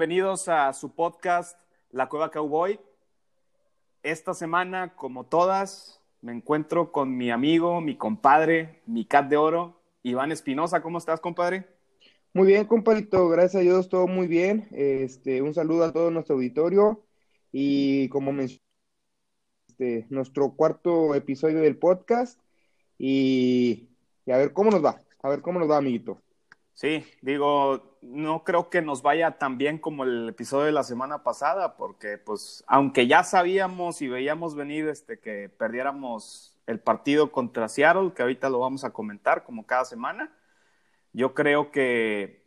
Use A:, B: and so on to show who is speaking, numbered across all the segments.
A: Bienvenidos a su podcast La Cueva Cowboy. Esta semana, como todas, me encuentro con mi amigo, mi compadre, mi cat de oro, Iván Espinosa. ¿Cómo estás, compadre?
B: Muy bien, compadrito, gracias a Dios, todo muy bien. Este, un saludo a todo nuestro auditorio y como mencioné, este, nuestro cuarto episodio del podcast y, y a ver cómo nos va, a ver cómo nos va, amiguito.
A: Sí, digo, no creo que nos vaya tan bien como el episodio de la semana pasada, porque pues aunque ya sabíamos y veíamos venir este que perdiéramos el partido contra Seattle, que ahorita lo vamos a comentar como cada semana, yo creo que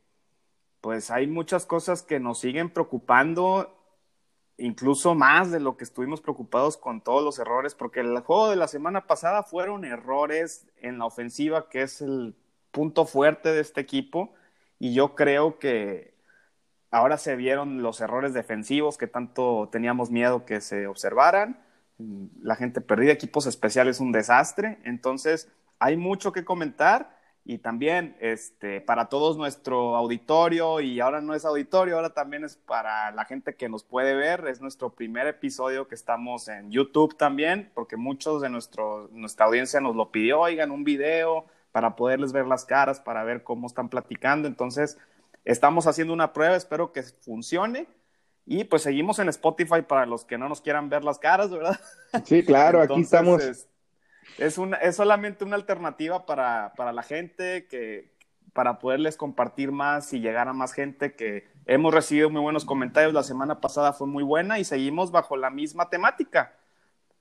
A: pues hay muchas cosas que nos siguen preocupando, incluso más de lo que estuvimos preocupados con todos los errores, porque el juego de la semana pasada fueron errores en la ofensiva, que es el punto fuerte de este equipo, y yo creo que ahora se vieron los errores defensivos que tanto teníamos miedo que se observaran. La gente perdida, equipos especiales, un desastre. Entonces, hay mucho que comentar y también este, para todos nuestro auditorio, y ahora no es auditorio, ahora también es para la gente que nos puede ver, es nuestro primer episodio que estamos en YouTube también, porque muchos de nuestro, nuestra audiencia nos lo pidió, oigan, un video para poderles ver las caras, para ver cómo están platicando, entonces estamos haciendo una prueba, espero que funcione. Y pues seguimos en Spotify para los que no nos quieran ver las caras, ¿verdad?
B: Sí, claro, aquí estamos
A: es, una, es solamente una alternativa para, para, la gente, que, para poderles compartir más y llegar a más gente que hemos recibido muy buenos comentarios. La semana pasada fue muy buena y seguimos bajo la misma temática.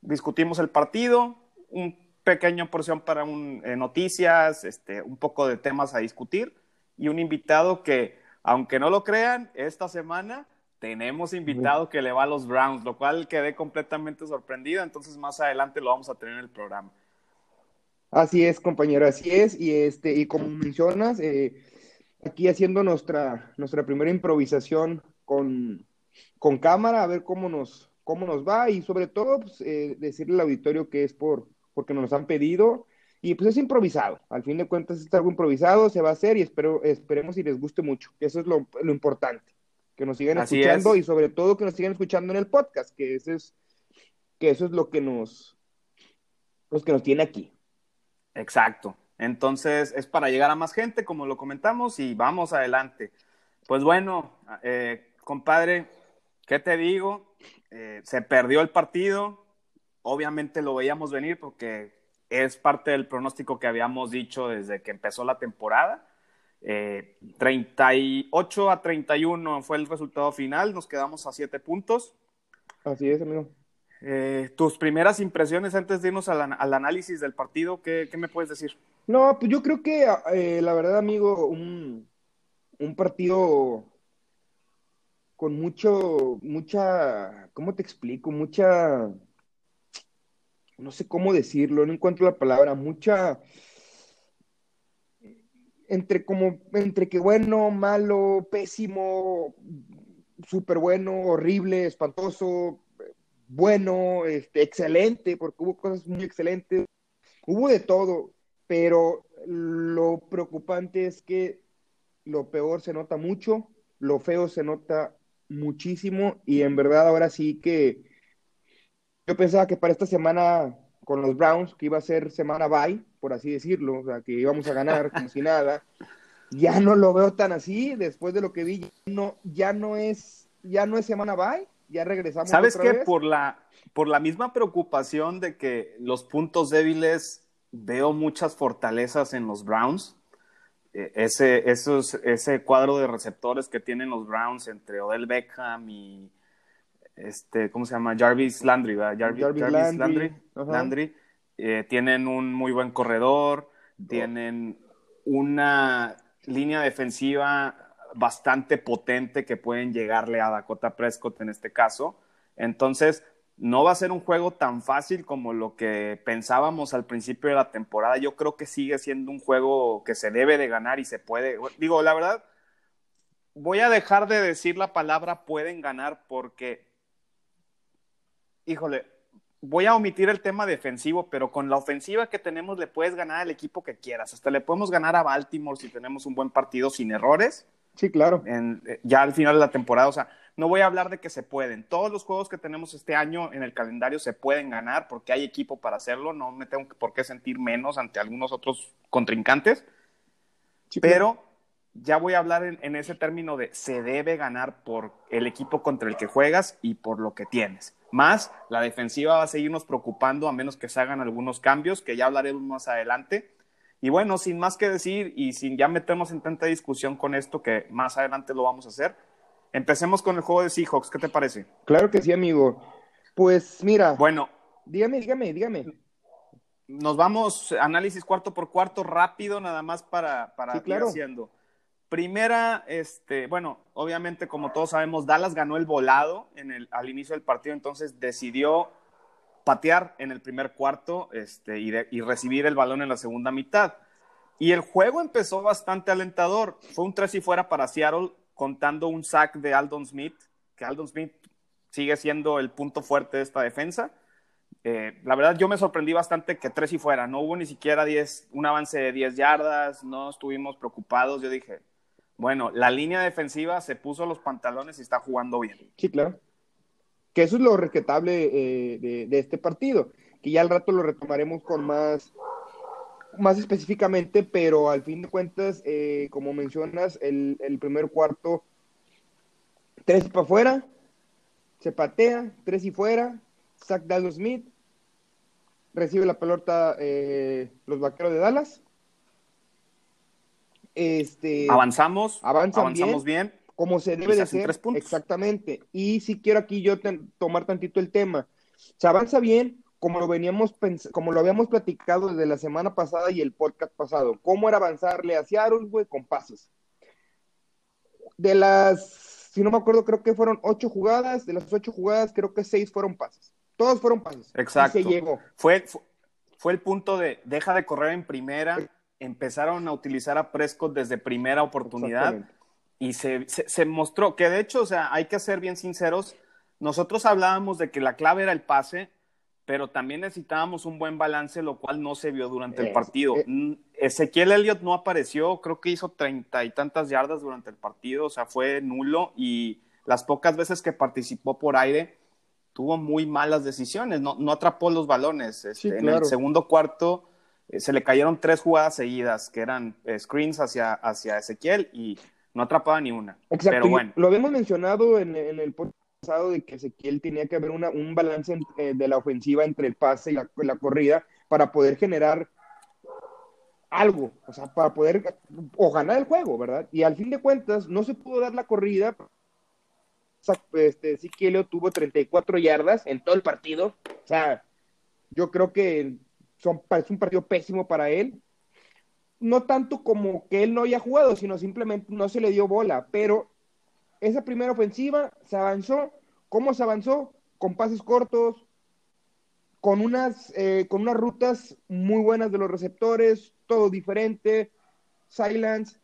A: Discutimos el partido, un pequeño porción para un, eh, noticias, este, un poco de temas a discutir. Y un invitado que, aunque no lo crean, esta semana tenemos invitado que le va a los Browns, lo cual quedé completamente sorprendido, entonces más adelante lo vamos a tener en el programa.
B: Así es, compañero, así es, y este, y como mencionas, eh, aquí haciendo nuestra, nuestra primera improvisación con, con cámara, a ver cómo nos, cómo nos va, y sobre todo, pues, eh, decirle al auditorio que es por, porque nos han pedido, y pues es improvisado, al fin de cuentas es algo improvisado, se va a hacer, y espero, esperemos y les guste mucho, eso es lo, lo importante que nos sigan escuchando y sobre todo que nos sigan escuchando en el podcast, que eso es, que eso es lo que nos, los que nos tiene aquí.
A: Exacto. Entonces es para llegar a más gente, como lo comentamos, y vamos adelante. Pues bueno, eh, compadre, ¿qué te digo? Eh, se perdió el partido, obviamente lo veíamos venir porque es parte del pronóstico que habíamos dicho desde que empezó la temporada. 38 eh, a 31 fue el resultado final, nos quedamos a 7 puntos.
B: Así es, amigo.
A: Eh, tus primeras impresiones antes de irnos al, análisis del partido, ¿qué, me puedes decir?
B: No, pues yo creo que eh, la verdad, amigo, un, un, partido con mucho, mucha, ¿cómo te explico? Mucha, no sé cómo decirlo, no encuentro la palabra, mucha entre como, entre que bueno, malo, pésimo, súper bueno, horrible, espantoso, bueno, este, excelente, porque hubo cosas muy excelentes, hubo de todo, pero lo preocupante es que lo peor se nota mucho, lo feo se nota muchísimo y en verdad ahora sí que yo pensaba que para esta semana con los Browns, que iba a ser semana bye, por así decirlo, o sea, que íbamos a ganar como si nada. Ya no lo veo tan así, después de lo que vi, ya no, ya no es, ya no es semana bye, ya regresamos.
A: ¿Sabes qué? Por la, por la misma preocupación de que los puntos débiles veo muchas fortalezas en los Browns. Eh, ese, esos, ese cuadro de receptores que tienen los Browns entre Odell Beckham y este, ¿cómo se llama? Jarvis Landry, ¿verdad? Jarvis, Landry. Landry eh, tienen un muy buen corredor, tienen una línea defensiva bastante potente que pueden llegarle a Dakota Prescott en este caso. Entonces, no va a ser un juego tan fácil como lo que pensábamos al principio de la temporada. Yo creo que sigue siendo un juego que se debe de ganar y se puede. Digo, la verdad, voy a dejar de decir la palabra pueden ganar porque, híjole, voy a omitir el tema defensivo, pero con la ofensiva que tenemos le puedes ganar al equipo que quieras. Hasta le podemos ganar a Baltimore si tenemos un buen partido sin errores.
B: Sí, claro.
A: En, eh, ya al final de la temporada, o sea, no voy a hablar de que se pueden. Todos los juegos que tenemos este año en el calendario se pueden ganar porque hay equipo para hacerlo. No me tengo por qué sentir menos ante algunos otros contrincantes. pero ya voy a hablar en, en, ese término de se debe ganar por el equipo contra el que juegas y por lo que tienes. Más, la defensiva va a seguirnos preocupando a menos que se hagan algunos cambios, que ya hablaremos más adelante. Y bueno, sin más que decir y sin ya meternos en tanta discusión con esto, que más adelante lo vamos a hacer, Empecemos con el juego de Seahawks, ¿qué te parece?
B: Claro que sí, amigo. Pues mira. Bueno. Dígame, dígame, dígame.
A: Nos vamos, análisis cuarto por cuarto, rápido, nada más para, para
B: ir
A: haciendo. Primera, este, bueno, obviamente, como todos sabemos, Dallas ganó el volado en el, al inicio del partido, entonces decidió patear en el primer cuarto este, y, recibir el balón en la segunda mitad. Y el juego empezó bastante alentador. Fue un tres y fuera para Seattle contando un sack de Aldon Smith, que Aldon Smith sigue siendo el punto fuerte de esta defensa. Eh, la verdad, yo me sorprendí bastante que tres y fuera. No hubo ni siquiera diez, un avance de 10 yardas, no estuvimos preocupados. Yo dije, bueno, la línea defensiva se puso los pantalones y está jugando bien.
B: Sí, claro. Que eso es lo respetable eh, de, este partido, que ya al rato lo retomaremos con más, más específicamente, pero al fin de cuentas, eh, como mencionas, el, primer cuarto, tres para afuera, se patea, tres y fuera, Zach Dallas Smith, recibe la pelota eh, los vaqueros de Dallas. Este,
A: avanzamos, avanzamos bien,
B: como se debe de hacer. Exactamente. Y si quiero aquí yo tomar tantito el tema. Se avanza bien, como lo veníamos como lo habíamos platicado desde la semana pasada y el podcast pasado, cómo era avanzarle a Seattle, güey, con pases. De las, si no me acuerdo, creo que fueron ocho jugadas, de las ocho jugadas, creo que seis fueron pases. Todos fueron pases.
A: Exacto.
B: Y se llegó.
A: Fue, fue, el punto de deja de correr en primera, empezaron a utilizar a Prescott desde primera oportunidad y se, se, se mostró que de hecho, o sea, hay que ser bien sinceros, nosotros hablábamos de que la clave era el pase, pero también necesitábamos un buen balance, lo cual no se vio durante el partido. Eh, Ezequiel Elliott no apareció, creo que hizo treinta y tantas yardas durante el partido, o sea, fue nulo y las pocas veces que participó por aire tuvo muy malas decisiones, no, no atrapó los balones. Este, en el segundo cuarto se le cayeron tres jugadas seguidas, que eran eh, screens hacia, hacia Ezequiel y no atrapaba ni una.
B: Exacto.
A: Pero bueno.
B: Lo habíamos mencionado en, en el podcast de que Ezequiel tenía que haber una, un balance eh, de la ofensiva entre el pase y la, la, corrida para poder generar algo, o sea, para poder o ganar el juego, ¿verdad? Y al fin de cuentas no se pudo dar la corrida. Este, Ezequiel tuvo 34 yardas en todo el partido, o sea, yo creo que son, es un partido pésimo para él. No tanto como que él no haya jugado, sino simplemente no se le dio bola, pero esa primera ofensiva se avanzó. ¿Cómo se avanzó? Con pases cortos, con unas, eh, con unas rutas muy buenas de los receptores, todo diferente, silence,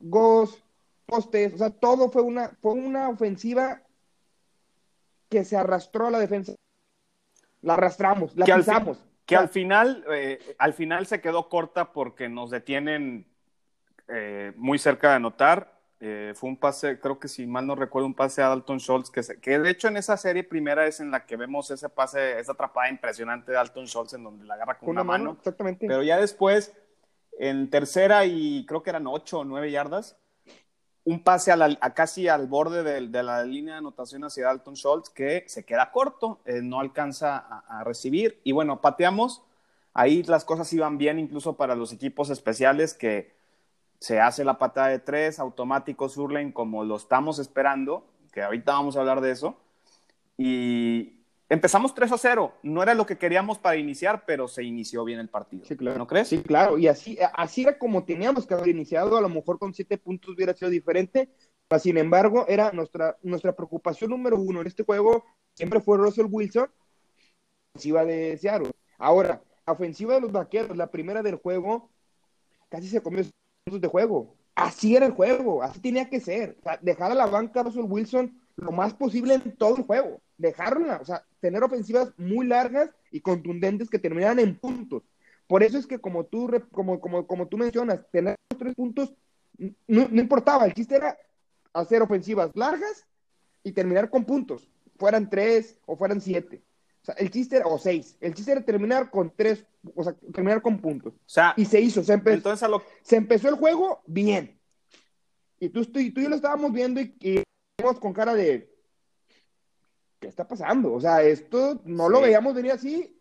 B: ghost, postes, o sea, todo fue una, fue una ofensiva que se arrastró a la defensa. La arrastramos, la pisamos.
A: Que al final, eh, al final se quedó corta porque nos detienen eh, muy cerca de anotar. Eh, fue un pase, creo que si mal no recuerdo, un pase a Dalton Schultz, que, que de hecho en esa serie primera es en la que vemos ese pase, esa atrapada impresionante de Dalton Schultz en donde la agarra con una, mano,
B: Exactamente.
A: Pero ya después, en tercera y creo que eran ocho o nueve yardas, un pase casi al borde de, la línea de anotación hacia Dalton Schultz que se queda corto, eh, no alcanza a, a recibir. Y bueno, pateamos. Ahí las cosas iban bien incluso para los equipos especiales que se hace la patada de tres, automático Surlane como lo estamos esperando, que ahorita vamos a hablar de eso. Y empezamos 3 a 0. No era lo que queríamos para iniciar, pero se inició bien el partido.
B: Sí, claro.
A: ¿No crees?
B: Sí, claro. Y así, así era como teníamos que haber iniciado. A lo mejor con siete puntos hubiera sido diferente. Sin embargo, era nuestra, nuestra preocupación número uno en este juego. Siempre fue Russell Wilson, ofensiva de Seattle. Ahora, ofensiva de los vaqueros, la primera del juego, casi se comió de juego. Así era el juego, así tenía que ser. dejar a la banca Russell Wilson lo más posible en todo el juego. Dejarla, o sea, tener ofensivas muy largas y contundentes que terminaran en puntos. Por eso es que como tú, como, como, como tú mencionas, tener los tres puntos no, importaba, el chiste era hacer ofensivas largas y terminar con puntos, fueran tres o fueran siete. O sea, el chiste era, o seis, el chiste era terminar con tres, o sea, terminar con puntos.
A: O sea,
B: y se hizo, se, empe
A: entonces a lo...
B: se empezó el juego bien. Y tú, tú, tú y yo lo estábamos viendo y, y con cara de, ¿qué está pasando? O sea, esto no
A: Sí.
B: lo veíamos venir así.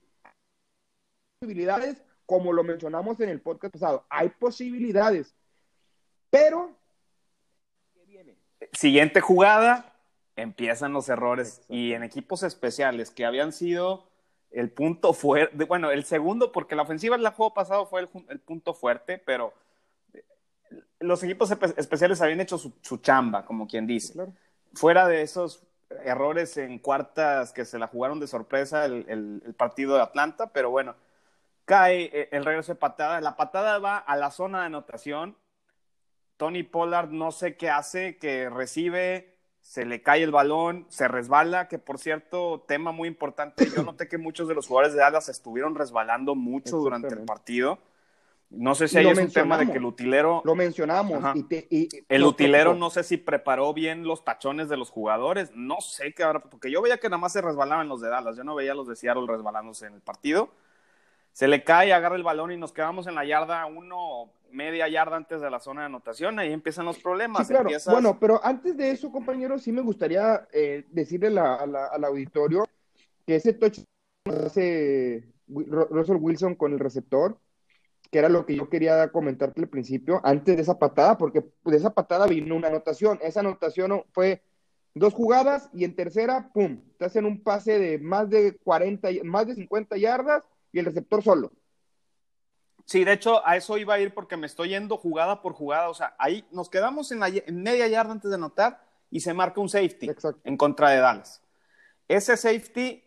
B: Posibilidades, como lo mencionamos en el podcast pasado, hay posibilidades. Pero, ¿qué viene?
A: siguiente jugada, empiezan los errores.
B: Exacto.
A: Y en equipos especiales que habían sido el punto fuerte, bueno, el segundo, porque la ofensiva del juego pasado fue el, el punto fuerte, pero eh, los equipos espe- especiales habían hecho su, su chamba, como quien dice.
B: Claro.
A: Fuera de esos errores en cuartas que se la jugaron de sorpresa el, el- el partido de Atlanta, pero bueno, cae eh, el regreso de patada. La patada va a la zona de anotación. Tony Pollard no sé qué hace, que recibe, se le cae el balón, se resbala, que por cierto, tema muy importante, yo noté que muchos de los jugadores de Dallas estuvieron resbalando mucho durante el partido. No sé si
B: Y
A: ahí
B: lo
A: es un tema de que el utilero,
B: Lo mencionamos. Y te- y-
A: el utilero
B: preocupó.
A: no sé si preparó bien los tachones de los jugadores, no sé qué habrá, porque yo veía que nada más se resbalaban los de Dallas, yo no veía los de Seattle resbalándose en el partido. Se le cae, agarra el balón y nos quedamos en la yarda uno, media yarda antes de la zona de anotación, ahí empiezan los problemas.
B: Sí, claro.
A: empiezas-
B: Bueno, pero antes de eso, compañero, sí me gustaría eh, decirle la- a la- al auditorio que ese touch hace Russell Wilson con el receptor, que era lo que yo quería comentarte al principio, antes de esa patada, porque de esa patada vino una anotación. Esa anotación fue dos jugadas y en tercera, pum, te hacen un pase de más de 40, y- más de 50 yardas y el receptor solo.
A: Sí, de hecho, a eso iba a ir porque me estoy yendo jugada por jugada. O sea, ahí nos quedamos en, la, en media yarda antes de anotar y se marca un safety
B: Exacto.
A: en contra de Dallas. Ese safety,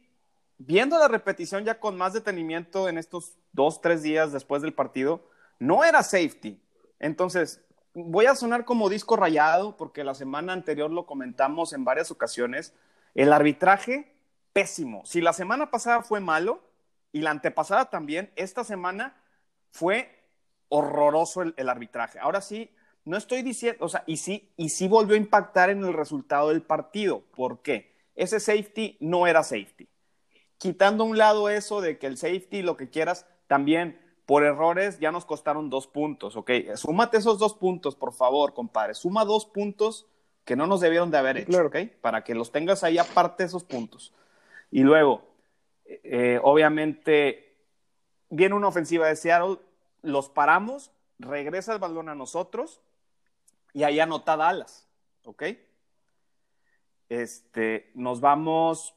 A: viendo la repetición ya con más detenimiento en estos dos, tres días después del partido, no era safety. Entonces, voy a sonar como disco rayado porque la semana anterior lo comentamos en varias ocasiones. El arbitraje, pésimo. Si la semana pasada fue malo y la antepasada también, esta semana fue horroroso el, arbitraje. Ahora sí, no estoy diciendo, o sea, y sí, y sí volvió a impactar en el resultado del partido. ¿Por qué? Ese safety no era safety. Quitando a un lado eso de que el safety, lo que quieras, también por errores ya nos costaron dos puntos, ¿ok? Súmate esos dos puntos, por favor, compadre. Suma dos puntos que no nos debieron de haber hecho,
B: Claro.
A: ¿ok? Para que los tengas ahí aparte esos puntos. Y luego, eh, obviamente, viene una ofensiva de Seattle, los paramos, regresa el balón a nosotros y ahí anota Dallas, ¿ok? Este, nos vamos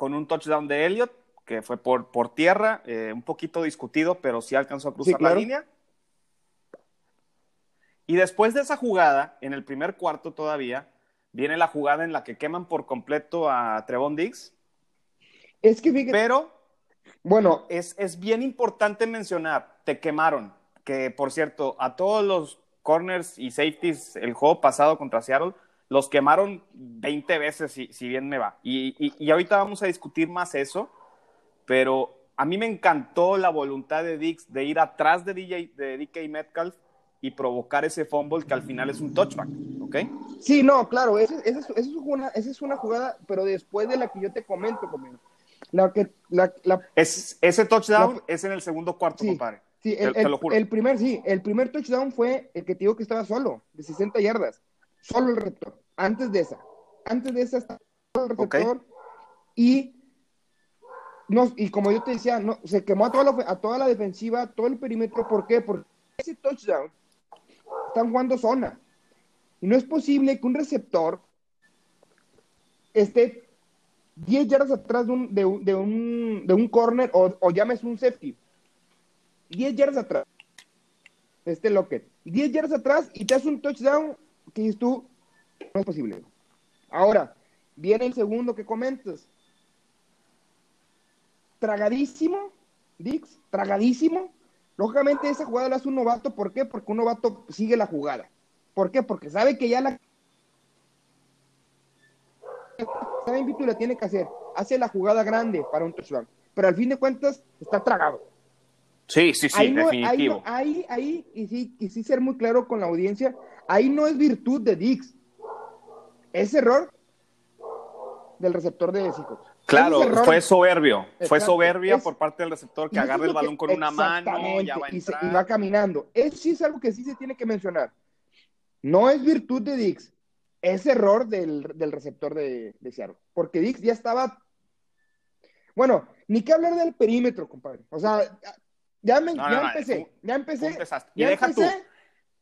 A: con un touchdown de Elliott, que fue por, por tierra, eh, un poquito discutido, pero sí alcanzó a cruzar
B: Sí, claro.
A: la línea. Y después de esa jugada, en el primer cuarto todavía, viene la jugada en la que queman por completo a Trevon Diggs,
B: Es que fíjate,
A: pero
B: bueno,
A: es, es bien importante mencionar, te quemaron, que por cierto, a todos los corners y safeties el juego pasado contra Seattle, los quemaron 20 veces, si, si bien me va. Y, y, y ahorita vamos a discutir más eso, pero a mí me encantó la voluntad de Dix de ir atrás de, DJ, de DK Metcalf y provocar ese fumble que al final es un touchback, ¿ok?
B: Sí, no, claro, esa, es, es una, esa es una jugada, pero después de la que yo te comento, compañero. La que, la, la,
A: Es, ese touchdown es en el segundo cuarto,
B: sí,
A: compadre.
B: sí,
A: Te-
B: el,
A: te
B: el-
A: lo juro.
B: el primer, sí, el primer touchdown fue el que te digo que estaba solo, de 60 yardas, solo el receptor, antes de esa, antes de esa estaba solo el receptor y, no, y como yo te decía, no, se quemó a toda, la, a toda la defensiva, todo el perímetro, ¿por qué? Porque ese touchdown están jugando zona. Y no es posible que un receptor esté 10 yardas atrás de un, de un, de un, de un corner o, o llames un safety. 10 yardas atrás. Este Lockett. 10 yardas atrás y te hace un touchdown que dices tú, no es posible. Ahora, viene el segundo que comentas. Tragadísimo, Dix, tragadísimo. Lógicamente esa jugada la hace un novato, ¿por qué? Porque un novato sigue la jugada. ¿Por qué? Porque sabe que ya la sabe y la tiene que hacer. Hace la jugada grande para un touchdown. Pero al fin de cuentas está tragado.
A: Sí, sí, sí,
B: ahí no-
A: definitivo.
B: Ahí, ahí, ahí, y sí, y sí ser muy claro con la audiencia, ahí no es virtud de Dix. Es error del receptor de Seahawks.
A: Claro,
B: Es
A: fue soberbio. Fue soberbia
B: Es-
A: por parte del receptor que agarra
B: es
A: el
B: que-
A: balón con una mano, ya va a
B: y, se-
A: entrar.
B: y va caminando. Eso sí es algo que sí se tiene que mencionar. No es virtud de Dix, es error del, del receptor de, de Seattle. Porque Dix ya estaba. Bueno, ni que hablar del perímetro, compadre. O sea, ya, me-
A: No,
B: ya
A: no,
B: empecé, ya empecé.
A: Y
B: Ya
A: deja tú.
B: empecé,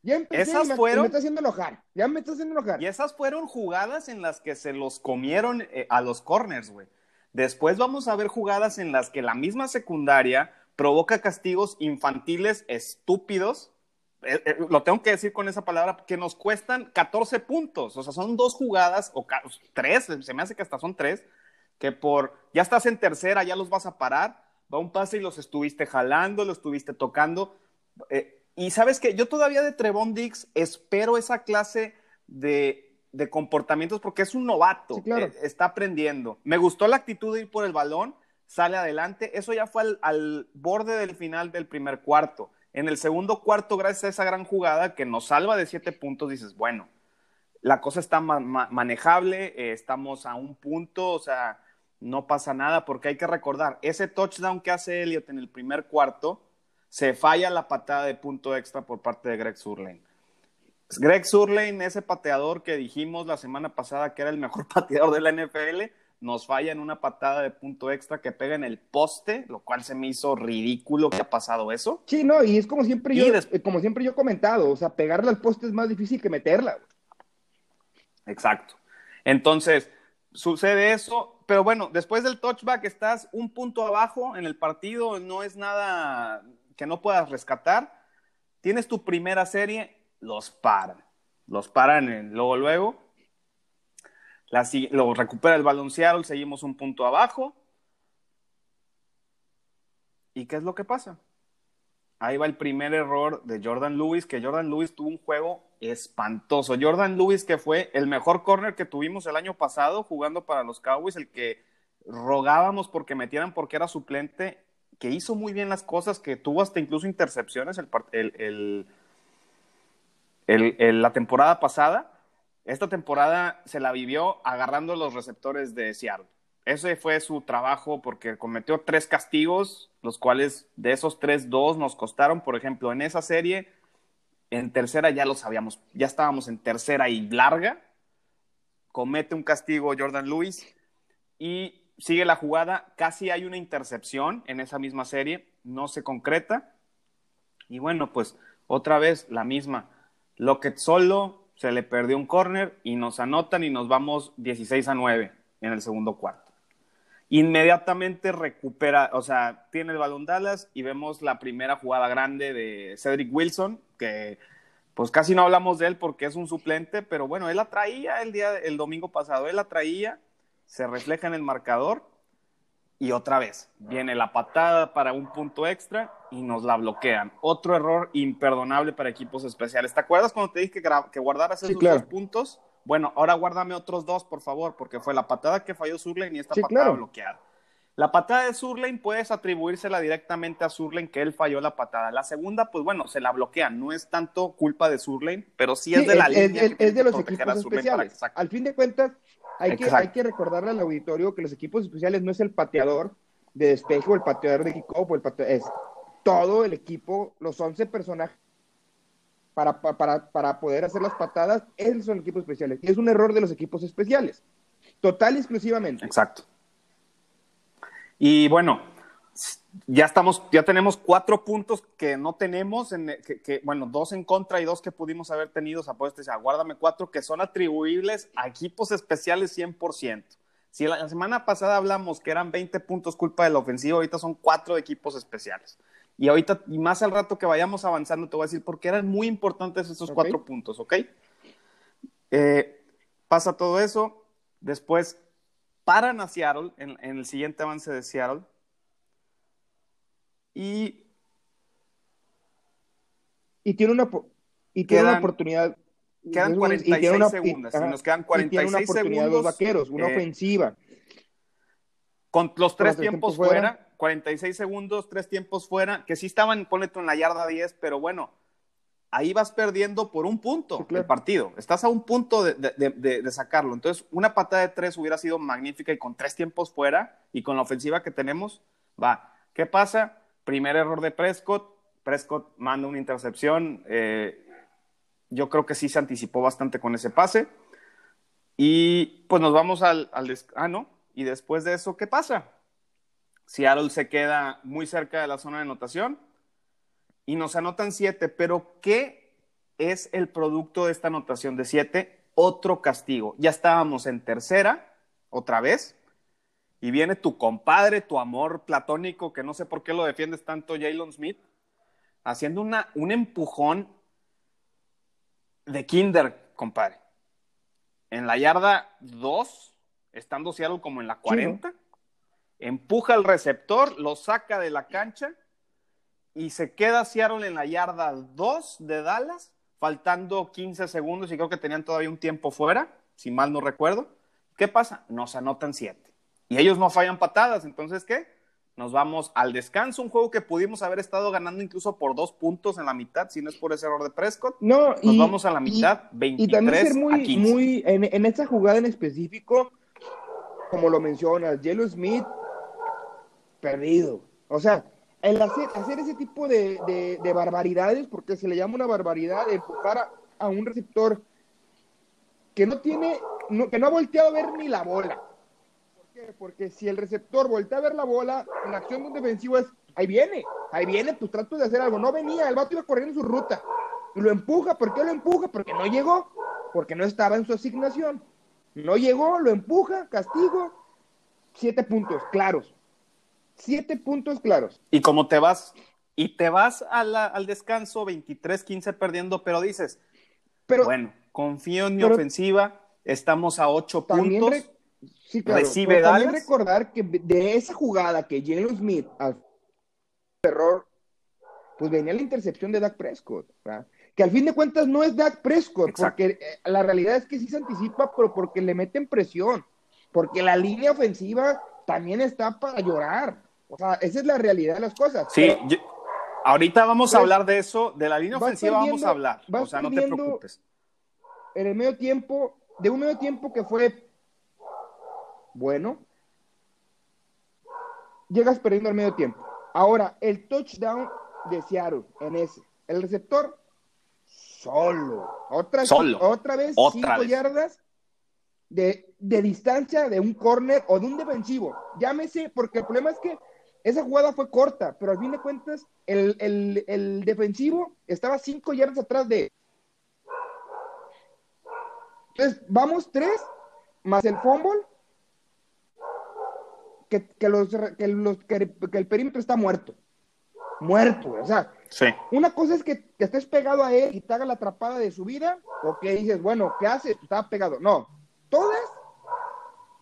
B: ya empecé
A: Esas
B: y me, y
A: fueron-
B: me está haciendo enojar. Ya me está haciendo enojar.
A: Y esas fueron jugadas en las que se los comieron eh, a los corners, güey. Después vamos a ver jugadas en las que la misma secundaria provoca castigos infantiles estúpidos. Eh, eh, lo tengo que decir con esa palabra, que nos cuestan 14 puntos. O sea, son dos jugadas, o tres, se me hace que hasta son tres, que por, ya estás en tercera, ya los vas a parar, va un pase y los estuviste jalando, los estuviste tocando. Eh, y sabes que yo todavía de Trevon Dix espero esa clase de, de comportamientos porque es un novato,
B: Sí, claro.
A: eh, está aprendiendo. Me gustó la actitud de ir por el balón, sale adelante. Eso ya fue al, al borde del final del primer cuarto. En el segundo cuarto, gracias a esa gran jugada que nos salva de siete puntos, dices, bueno, la cosa está ma- ma- manejable, eh, estamos a un punto, o sea, no pasa nada, porque hay que recordar, ese touchdown que hace Elliot en el primer cuarto, se falla la patada de punto extra por parte de Greg Surlane. Greg Surlane, ese pateador que dijimos la semana pasada que era el mejor pateador de la NFL, nos falla en una patada de punto extra que pega en el poste, lo cual se me hizo ridículo que ha pasado eso.
B: Sí, no, y es como siempre
A: Y
B: yo, eh, como siempre yo he comentado, o sea, pegarle al poste es más difícil que meterla.
A: Exacto. Entonces, sucede eso, pero bueno, después del touchback estás un punto abajo en el partido, no es nada que no puedas rescatar. Tienes tu primera serie, los paran. Los paran en- luego, luego. Luego recupera el balón Seattle, seguimos un punto abajo. ¿Y qué es lo que pasa? Ahí va el primer error de Jordan Lewis, que Jordan Lewis tuvo un juego espantoso. Jordan Lewis, que fue el mejor corner que tuvimos el año pasado jugando para los Cowboys, el que rogábamos porque metieran porque era suplente, que hizo muy bien las cosas, que tuvo hasta incluso intercepciones el, el- el- la temporada pasada. Esta temporada se la vivió agarrando los receptores de Seattle. Ese fue su trabajo porque cometió tres castigos, los cuales de esos tres, dos nos costaron. Por ejemplo, en esa serie, en tercera ya lo sabíamos, ya estábamos en tercera y larga. Comete un castigo Jordan Lewis y sigue la jugada. Casi hay una intercepción en esa misma serie, no se concreta. Y bueno, pues otra vez la misma. Lockett solo, se le perdió un corner y nos anotan y nos vamos 16 a 9 en el segundo cuarto. Inmediatamente recupera, o sea, tiene el balón Dallas y vemos la primera jugada grande de Cedric Wilson, que pues casi no hablamos de él porque es un suplente, pero bueno, él la traía el día, el domingo pasado, él la traía, se refleja en el marcador y otra vez viene la patada para un punto extra y nos la bloquean. Otro error imperdonable para equipos especiales. ¿Te acuerdas cuando te dije que, que guardaras
B: Sí,
A: esos
B: claro.
A: dos puntos? Bueno, ahora guárdame otros dos, por favor, porque fue la patada que falló Surlane y esta
B: Sí,
A: patada
B: claro.
A: bloqueada. La patada de Surlane puedes atribuírsela directamente a Surlane que él falló la patada. La segunda, pues bueno, se la bloquean. No es tanto culpa de Surlane, pero sí, es de la
B: es,
A: línea.
B: es-
A: que tiene
B: es de los equipos
A: para
B: especiales. Al fin de cuentas, hay que,
A: Exacto.
B: hay que recordarle al auditorio que los equipos especiales no es el pateador de despeje o el pateador de kickoff o el pateador, es todo el equipo, los 11 personajes para, pa- para, para poder hacer las patadas, esos son equipos especiales. Es un error de los equipos especiales. Total y exclusivamente.
A: Exacto. Y bueno, ya estamos, ya tenemos cuatro puntos que no tenemos, en, que, que, bueno, dos en contra y dos que pudimos haber tenido, apuestas, aguárdame cuatro que son atribuibles a equipos especiales 100%. Si la, la semana pasada hablamos que eran 20 puntos culpa de la ofensiva, ahorita son cuatro equipos especiales. Y ahorita, y más al rato que vayamos avanzando, te voy a decir por qué eran muy importantes esos cuatro puntos, ¿ok? Eh, pasa todo eso, después paran a Seattle en, en el siguiente avance de Seattle y
B: Y tiene una, y tiene
A: Quedan-
B: una oportunidad.
A: quedan
B: y
A: 46
B: tiene una-
A: segundos, y
B: ajá,
A: nos quedan
B: y tiene una
A: 46
B: oportunidad de los
A: segundos,
B: vaqueros, una
A: eh,
B: ofensiva.
A: con los tres
B: los tres
A: tiempos
B: tiempos fuera.
A: fuera, 46 segundos, tres tiempos fuera, que sí estaban, ponle tú en la yarda 10, pero bueno, ahí vas perdiendo por un punto el partido. Estás a un punto de, sacarlo. Entonces, una patada de tres hubiera sido magnífica y con tres tiempos fuera y con la ofensiva que tenemos, va. ¿Qué pasa? Primer error de Prescott. Prescott manda una intercepción. Eh, yo creo que sí se anticipó bastante con ese pase. Y pues nos vamos al, al ah, no. Y después de eso, ¿qué pasa? Seattle se queda muy cerca de la zona de anotación y nos anotan siete, pero ¿qué es el producto de esta anotación de siete? Otro castigo. Ya estábamos en tercera, otra vez, y viene tu compadre, tu amor platónico, que no sé por qué lo defiendes tanto, Jalen Smith, haciendo una, un empujón de Kinder, compadre. En la yarda 2, estando Seattle como en la 40, empuja al receptor, lo saca de la cancha y se queda Seattle en la yarda 2 de Dallas, faltando 15 segundos y creo que tenían todavía un tiempo fuera, si mal no recuerdo. ¿Qué pasa? Nos anotan 7. Y ellos no fallan patadas, entonces ¿qué? Nos vamos al descanso, un juego que pudimos haber estado ganando incluso por dos puntos en la mitad, si no es por ese error de Prescott.
B: No,
A: nos vamos a la mitad, 23 y también ser
B: muy,
A: a 15.
B: Muy, en, en esta jugada en específico, como lo mencionas, Jello Smith perdido. O sea, el hacer, ese tipo de, barbaridades, porque se le llama una barbaridad, de empujar a, un receptor que no tiene, que no ha volteado a ver ni la bola. ¿Por qué? Porque si el receptor voltea a ver la bola, la acción de un defensivo es, ahí viene, ahí viene, pues trato de hacer algo. No venía, el vato iba corriendo su ruta. Y lo empuja, ¿por qué lo empuja? Porque no llegó, porque no estaba en su asignación. No llegó, lo empuja, castigo, siete puntos, claros. Siete puntos claros.
A: Y como te vas, y te vas al descanso 23-15 perdiendo, pero dices, pero, bueno, confío en mi ofensiva, estamos a ocho puntos.
B: sí, claro, recibe También recordar que de esa jugada que Jalen Smith al error, pues venía la intercepción de Dak Prescott. Que al fin de cuentas no es Dak Prescott, porque eh, la realidad es que sí se anticipa, pero porque le meten presión. Porque la línea ofensiva también está para llorar. O sea, esa es la realidad de las cosas.
A: Sí, ahorita vamos a hablar de eso, de la línea ofensiva vamos a hablar. O sea, no te preocupes.
B: En el medio tiempo, de un medio tiempo que fue bueno, llegas perdiendo al medio tiempo. Ahora, el touchdown de Seattle en ese. El receptor solo. Otra,
A: solo.
B: otra vez, cinco yardas de, de, distancia de un corner o de un defensivo. Llámese, porque el problema es que esa jugada fue corta, pero al fin de cuentas, el, defensivo estaba cinco yardas atrás de. Entonces, vamos tres, más el fumble, que, los, que, el perímetro está muerto. Muerto, o sea, una cosa es que, estés pegado a él y te haga la atrapada de su vida, o que dices, bueno, ¿qué haces? Estaba pegado. No, todas,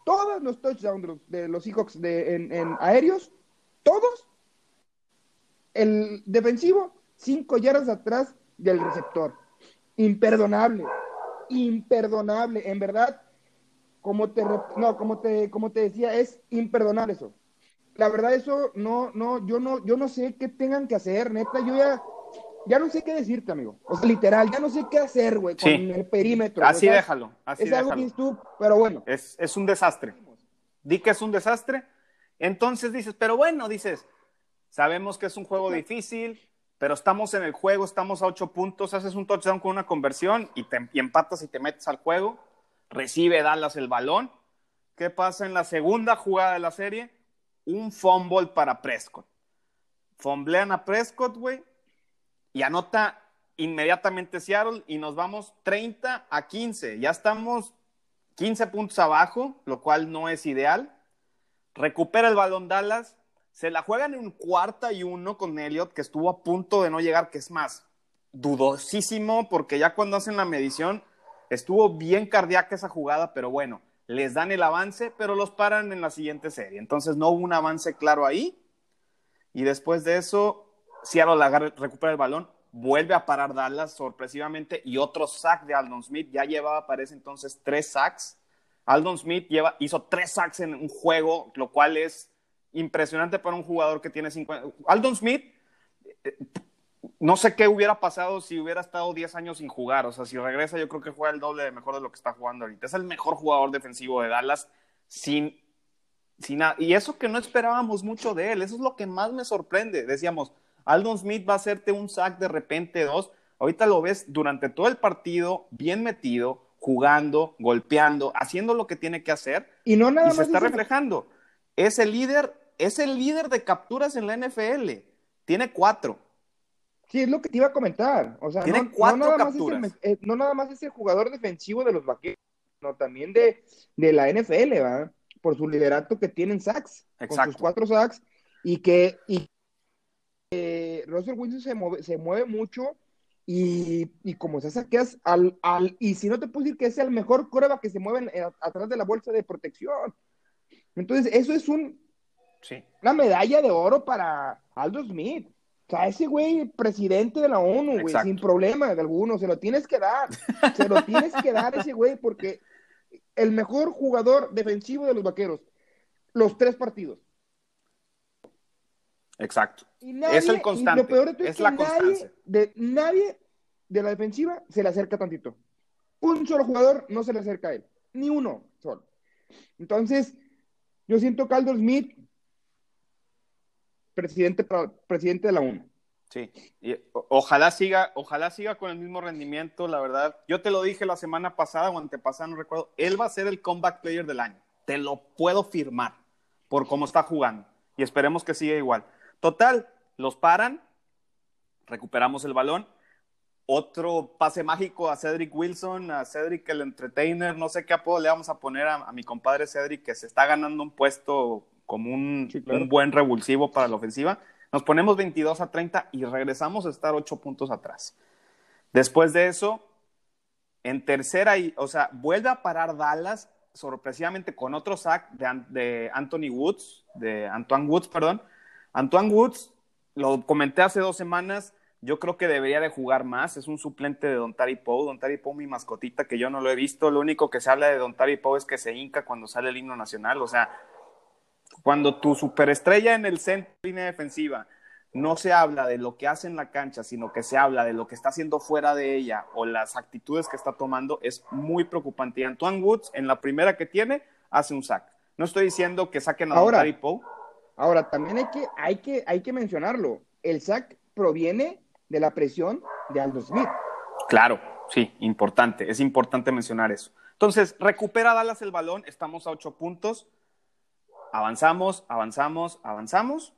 B: todos los touchdowns de los, de los Seahawks de, en aéreos todos, el defensivo, cinco yardas atrás del receptor. Imperdonable, imperdonable, en verdad, como te, no, como te, como te decía, es imperdonable eso. La verdad, eso no, no, yo no, yo no sé qué tengan que hacer, neta, yo ya, ya no sé qué decirte, amigo. O sea, literal, ya no sé qué hacer, güey, con el perímetro.
A: Así déjalo, así
B: es
A: déjalo.
B: algo pero bueno.
A: Es, es un desastre. Di que es un desastre entonces dices, pero bueno, dices, sabemos que es un juego difícil, pero estamos en el juego, estamos a ocho puntos, haces un touchdown con una conversión y, te, empatas y te metes al juego, recibe Dallas el balón. ¿Qué pasa en la segunda jugada de la serie? Un fumble para Prescott. Fumblean a Prescott, güey, y anota inmediatamente Seattle y nos vamos 30 a 15. Ya estamos 15 puntos abajo, lo cual no es ideal recupera el balón Dallas, se la juegan en un cuarta y uno con Elliot, que estuvo a punto de no llegar, que es más, dudosísimo, porque ya cuando hacen la medición, estuvo bien cardíaca esa jugada, pero bueno, les dan el avance, pero los paran en la siguiente serie. Entonces no hubo un avance claro ahí. Y después de eso, Seattle recupera el balón, vuelve a parar Dallas sorpresivamente y otro sack de Aldon Smith. Ya llevaba, parece entonces, tres sacks Aldon Smith lleva, hizo tres sacks en un juego, lo cual es impresionante para un jugador que tiene 50. Aldon Smith, eh, no sé qué hubiera pasado si hubiera estado 10 años sin jugar. O sea, si regresa, yo creo que juega el doble de mejor de lo que está jugando ahorita. Es el mejor jugador defensivo de Dallas sin, sin nada. Y eso que no esperábamos mucho de él, eso es lo que más me sorprende. Decíamos, Aldon Smith va a hacerte un sack de repente, dos. Ahorita lo ves durante todo el partido, bien metido, jugando, golpeando, haciendo lo que tiene que hacer.
B: Y no nada
A: se está reflejando. Es el líder, es el líder de capturas en la NFL. Tiene cuatro.
B: Sí, es lo que te iba a comentar. O sea,
A: Tiene
B: no,
A: cuatro
B: nada
A: capturas.
B: Más el, eh, no nada más es el jugador defensivo de los vaqueros, sino también de, de la NFL, ¿verdad? Por su liderato que tiene en sacks. Con
A: Exacto.
B: sus cuatro sacks. Y que y, eh, Russell Wilson se mueve, se mueve mucho y, y como se saqueas al, al, y si no te puedo decir que es el mejor coreback que se mueve atrás de la bolsa de protección. Entonces, eso es un,
A: Sí.
B: una medalla de oro para Aldo Smith. O sea, ese güey, presidente de la ONU, güey, sin problema de alguno, se lo tienes que dar. Se lo tienes que dar ese güey porque el mejor jugador defensivo de los vaqueros, los tres partidos.
A: Exacto.
B: Y nadie,
A: Es el
B: y
A: constante,
B: lo peor de todo es,
A: es
B: que
A: la
B: nadie de, nadie de la defensiva se le acerca tantito. Un solo jugador no se le acerca a él. Ni uno solo. Entonces, yo siento que Aldo Smith, presidente, presidente de la ONU.
A: Sí, y ojalá siga, ojalá siga con el mismo rendimiento, la verdad. Yo te lo dije la semana pasada o antepasada, no recuerdo. Él va a ser el comeback player del año. Te lo puedo firmar por cómo está jugando. Y esperemos que siga igual. Total, los paran, recuperamos el balón. Otro pase mágico a Cedric Wilson, a Cedric el entertainer, no sé qué apodo le vamos a poner a, a mi compadre Cedric, que se está ganando un puesto como un,
B: Sí, claro.
A: un buen revulsivo para la ofensiva. Nos ponemos 22 a 30 y regresamos a estar 8 puntos atrás. Después de eso, en tercera, y, o sea, vuelve a parar Dallas sorpresivamente con otro sack de, de Anthony Woods, de Antoine Woods, perdón. Antoine Woods, lo comenté hace dos semanas, yo creo que debería de jugar más, es un suplente de Don Tari Poe, Don Tari Poe, mi mascotita, que yo no lo he visto, lo único que se habla de Don Tari Poe es que se hinca cuando sale el himno nacional, o sea, cuando tu superestrella en el centro de línea defensiva no se habla de lo que hace en la cancha, sino que se habla de lo que está haciendo fuera de ella o las actitudes que está tomando, es muy preocupante. Y Antoine Woods, en la primera que tiene, hace un sack. No estoy diciendo que saquen a
B: Ahora.
A: Dontari Poe.
B: Ahora, también hay que, hay que, hay que mencionarlo. El sack proviene de la presión de Aldo Smith.
A: Claro, sí, importante. Es importante mencionar eso. Entonces, recupera Dallas el balón, estamos a ocho puntos. Avanzamos, avanzamos, avanzamos.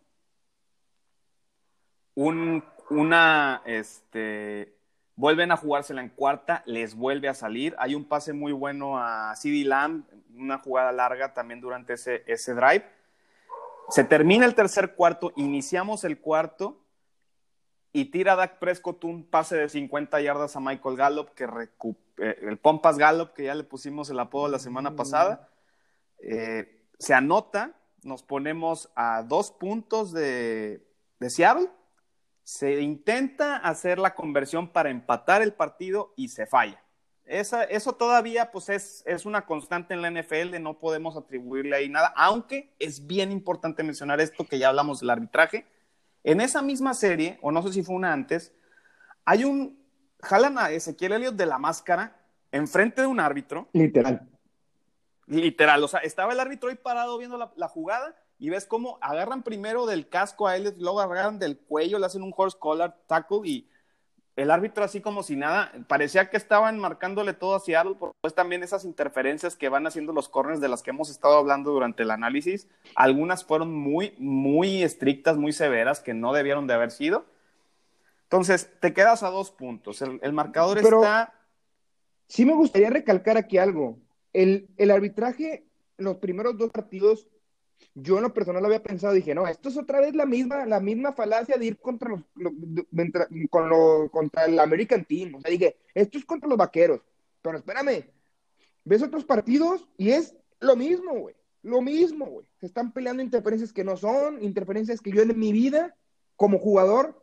A: Un, una, este, vuelven a jugársela en cuarta, les vuelve a salir. Hay un pase muy bueno a CD Lamb, una jugada larga también durante ese, ese drive. Se termina el tercer cuarto, iniciamos el cuarto y tira Dak Prescott un pase de 50 yardas a Michael Gallup, que eh, el Pompas Gallup, que ya le pusimos el apodo la semana pasada, eh, se anota, nos ponemos a dos puntos de, de Seattle, se intenta hacer la conversión para empatar el partido y se falla. Esa, eso todavía pues es, es una constante en la NFL, no podemos atribuirle ahí nada, aunque es bien importante mencionar esto que ya hablamos del arbitraje. En esa misma serie, o no sé si fue una antes, hay un, jalan a Ezequiel Elliott de la máscara enfrente de un árbitro,
B: Literal.
A: literal, o sea, estaba el árbitro ahí parado viendo la, la jugada y ves cómo agarran primero del casco a Elliott, luego agarran del cuello, le hacen un horse collar tackle y el árbitro así como si nada, parecía que estaban marcándole todo a Seattle, pues también esas interferencias que van haciendo los corners de las que hemos estado hablando durante el análisis, algunas fueron muy, muy estrictas, muy severas, que no debieron de haber sido. Entonces, te quedas a dos puntos, el, el marcador
B: Pero-
A: está...
B: Sí me gustaría recalcar aquí algo. El, el arbitraje, en los primeros dos partidos, yo en lo personal había pensado, dije, no, esto es otra vez la misma, la misma falacia de ir contra los, lo- lo- contra el American Team. O sea, dije, esto es contra los vaqueros. Pero espérame, ves otros partidos y es lo mismo, güey. Lo mismo, güey. Se están peleando interferencias que no son, interferencias que yo en mi vida, como jugador,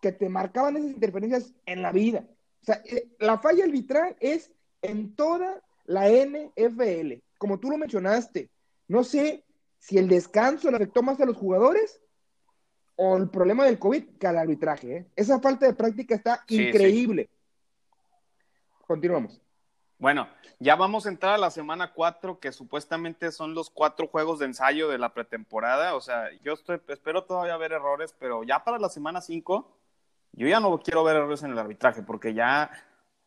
B: que te marcaban esas interferencias en la vida. O sea, eh, la falla arbitral es en toda la NFL, como tú lo mencionaste. No sé si el descanso le afectó más a los jugadores o el problema del COVID que al arbitraje. ¿eh? Esa falta de práctica está increíble. Continuamos.
A: Bueno, ya vamos a entrar a la semana 4, que supuestamente son los cuatro juegos de ensayo de la pretemporada. O sea, yo estoy, espero todavía ver errores, pero ya para la semana 5, yo ya no quiero ver errores en el arbitraje, porque ya,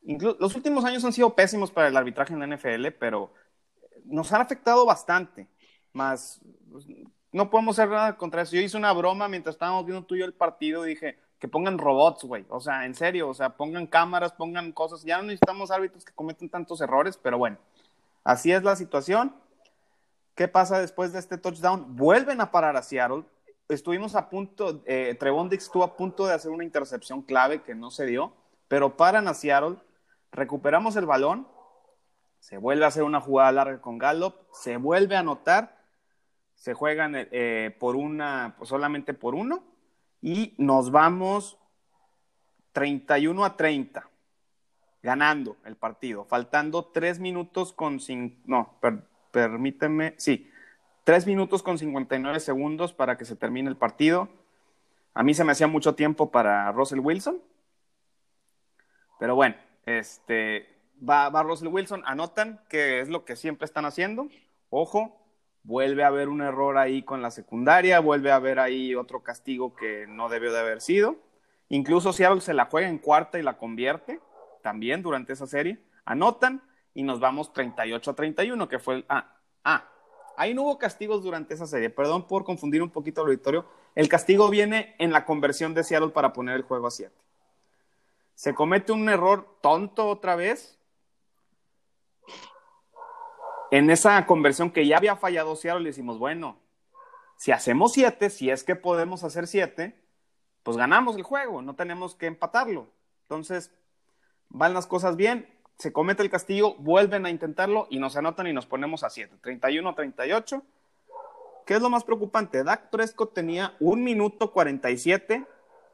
A: los últimos años han sido pésimos para el arbitraje en la NFL, pero nos han afectado bastante. Más, pues, no podemos hacer nada contra eso. Yo hice una broma mientras estábamos viendo tú y yo el partido. Dije que pongan robots, güey. O sea, en serio, o sea, pongan cámaras, pongan cosas. Ya no necesitamos árbitros que cometen tantos errores, pero bueno, así es la situación. ¿Qué pasa después de este touchdown? Vuelven a parar a Seattle. Estuvimos a punto, eh, Trevon Dix estuvo a punto de hacer una intercepción clave que no se dio, pero paran a Seattle. Recuperamos el balón. Se vuelve a hacer una jugada larga con Gallup. Se vuelve a anotar se juegan eh, por una, solamente por uno, y nos vamos 31 a 30, ganando el partido, faltando tres minutos con, no, permíteme, sí, tres minutos con 59 segundos para que se termine el partido. A mí se me hacía mucho tiempo para Russell Wilson, pero bueno, este, va, va Russell Wilson, anotan que es lo que siempre están haciendo, ojo, vuelve a haber un error ahí con la secundaria, vuelve a haber ahí otro castigo que no debió de haber sido. Incluso Seattle se la juega en cuarta y la convierte también durante esa serie. Anotan y nos vamos 38 a 31, que fue el... Ah, ah, ahí no hubo castigos durante esa serie. Perdón por confundir un poquito el auditorio. El castigo viene en la conversión de Seattle para poner el juego a 7. Se comete un error tonto otra vez, en esa conversión que ya había fallado Seattle, le decimos, bueno, si hacemos siete, si es que podemos hacer siete, pues ganamos el juego, no tenemos que empatarlo. Entonces, van las cosas bien, se comete el castigo, vuelven a intentarlo y nos anotan y nos ponemos a 7, 31 38. ¿Qué es lo más preocupante? Dak Prescott tenía un minuto 47,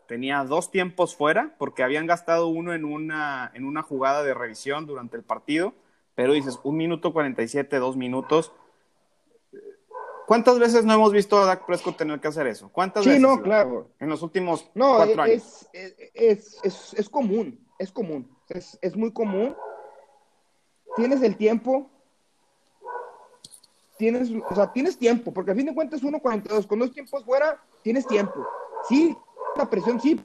A: tenía dos tiempos fuera porque habían gastado uno en una, en una jugada de revisión durante el partido pero dices, un minuto 47, dos minutos. ¿Cuántas veces no hemos visto a Dak Prescott tener que hacer eso? ¿Cuántas
B: sí,
A: veces?
B: no, claro.
A: En los últimos
B: no,
A: cuatro
B: es, años. Es, es, es, común, es común, es, muy común. Tienes el tiempo, tienes, o sea, tienes tiempo, porque a fin de cuentas 1.42, con dos tiempos fuera, tienes tiempo. Sí, la presión sí,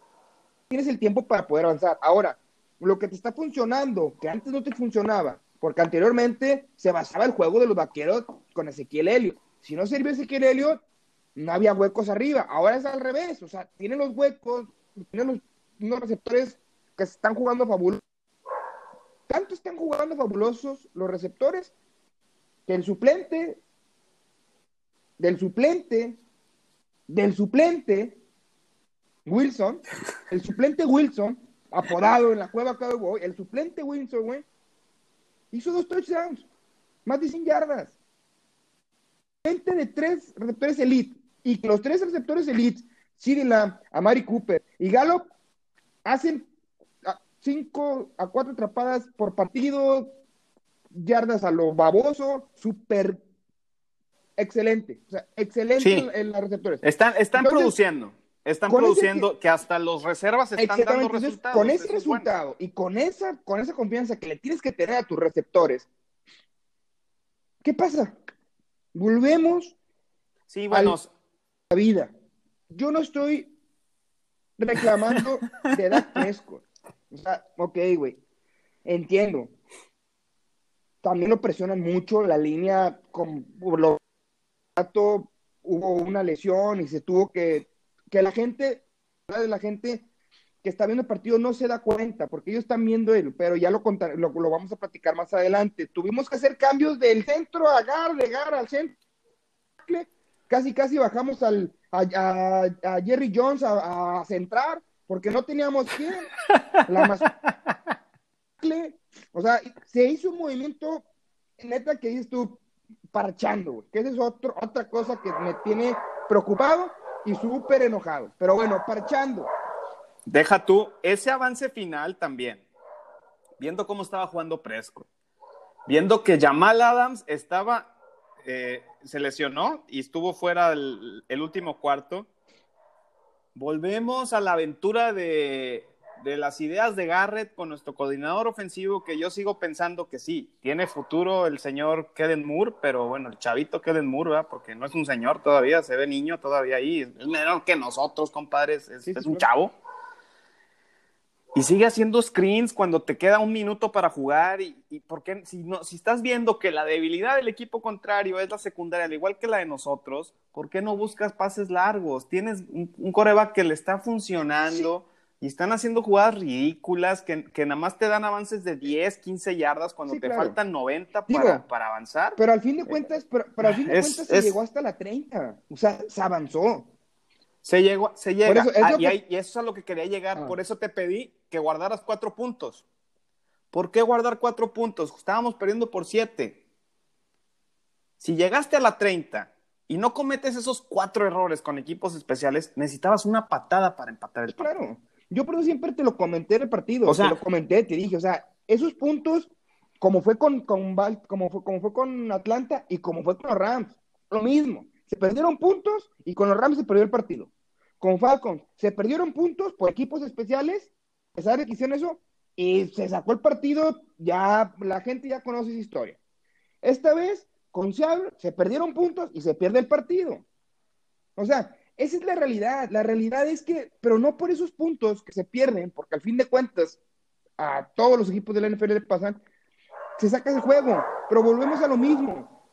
B: tienes el tiempo para poder avanzar. Ahora, lo que te está funcionando, que antes no te funcionaba, porque anteriormente se basaba el juego de los vaqueros con Ezequiel Elliott. Si no sirvió Ezequiel Elliott, no había huecos arriba. Ahora es al revés, o sea, tienen los huecos, tienen los receptores que están jugando fabulosos. Tanto están jugando fabulosos los receptores que el suplente, del suplente, del suplente, Wilson, el suplente Wilson, apodado en la cueva Cowboy, el suplente Wilson, güey, hizo dos touchdowns, más de 100 yardas. Gente de tres receptores elite, y que los tres receptores elite, CeeDee Lamb, Amari Cooper y Gallup, hacen cinco a cuatro atrapadas por partido, yardas a lo baboso, súper excelente. O sea, excelente en, los receptores.
A: Están, están produciendo. Están produciendo que, hasta los reservas están dando resultados.
B: Con ese resultado y con esa, con esa confianza que le tienes que tener a tus receptores, ¿qué pasa? Volvemos
A: sí, bueno. a
B: la vida. Yo no estoy reclamando de edad fresco. O sea, ok, güey. Entiendo. También lo presionan mucho la línea con lo hubo una lesión y se tuvo que que la gente, la gente que está viendo el partido no se da cuenta, porque ellos están viendo él, pero ya lo, lo, lo, vamos a platicar más adelante. Tuvimos que hacer cambios del centro a Gar, de Gar al centro. Casi, casi bajamos al, a, Jerry Jones a, centrar, porque no teníamos quién. La. O sea, se hizo un movimiento, neta, que dices tú, parchando, que esa es otro, otra cosa que me tiene preocupado y súper enojado. Pero bueno, parchando.
A: Deja tú ese avance final también. Viendo cómo estaba jugando Prescott. Viendo que Jamal Adams estaba eh, se lesionó y estuvo fuera el, último cuarto. Volvemos a la aventura de, de, las ideas de Garrett con nuestro coordinador ofensivo, que yo sigo pensando que sí, tiene futuro el señor Kellen Moore, pero bueno, el chavito Kellen Moore, ¿verdad? porque no es un señor todavía, se ve niño todavía ahí, es menor que nosotros, compadres, es, es un chavo y sigue haciendo screens cuando te queda un minuto para jugar. Y, y si, no, si estás viendo que la debilidad del equipo contrario es la secundaria, al igual que la de nosotros, ¿por qué no buscas pases largos? Tienes un, coreback que le está funcionando y están haciendo jugadas ridículas que, que, nada más te dan avances de 10, 15 yardas cuando te faltan 90 para, para, avanzar.
B: Pero al fin de cuentas, pero, al fin de cuentas se llegó hasta la 30. O sea, se avanzó.
A: Se, llegó, se llega, y, eso es a lo que quería llegar, ah. por eso te pedí que guardaras cuatro puntos. ¿Por qué guardar cuatro puntos? Estábamos perdiendo por siete. Si llegaste a la 30 y no cometes esos cuatro errores con equipos especiales, necesitabas una patada para empatar el
B: partido. Claro, yo por eso siempre te lo comenté en el partido, o sea, te lo comenté, te dije, o sea, esos puntos, como fue con, con como fue, como fue con Atlanta y como fue con los Rams, lo mismo. Se perdieron puntos y con los Rams se perdió el partido con Falcons. Se perdieron puntos por equipos especiales, a pesar de que hicieron eso, y se sacó el partido, ya la gente ya conoce esa historia. Esta vez, con Seattle, se perdieron puntos y se pierde el partido. O sea, esa es la realidad. La realidad es que, pero no por esos puntos que se pierden, porque al fin de cuentas, a todos los equipos de la NFL le pasan, se saca el juego. Pero volvemos a lo mismo.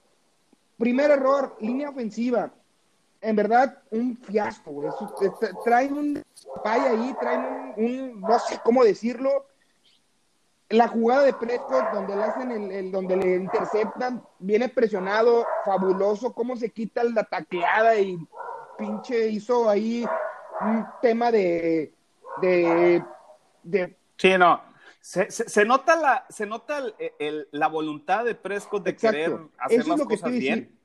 B: Primer error, línea ofensiva en verdad, un fiasco, güey. Traen un pay ahí, traen un, no sé cómo decirlo. La jugada de Prescott, donde le hacen el, donde le interceptan, viene presionado, fabuloso, cómo se quita la tacleada y pinche hizo ahí un tema de, de, de
A: sí, no. Se, se, nota la, se nota el, la voluntad de Prescott de querer hacer las cosas bien.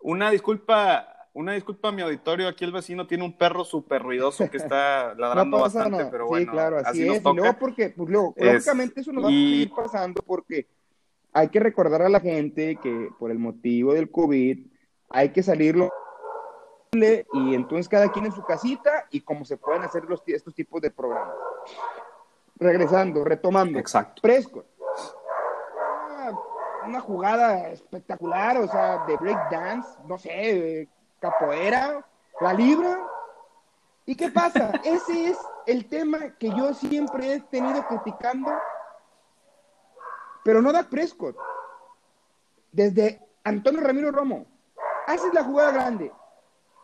A: Una disculpa una disculpa a mi auditorio, aquí el vecino tiene un perro súper ruidoso que está ladrando bastante, pero bueno.
B: Sí, claro, así, es. Y luego porque, pues luego, lógicamente eso nos va a seguir pasando porque hay que recordar a la gente que por el motivo del COVID hay que salirlo y entonces cada quien en su casita y cómo se pueden hacer los, estos tipos de programas. Regresando, retomando.
A: Exacto.
B: Prescott. Una, jugada espectacular, o sea, de break dance, no sé, capoeira, la libra. ¿Y qué pasa? Ese es el tema que yo siempre he tenido criticando, pero no da Prescott. Desde Antonio Ramiro Romo, haces la jugada grande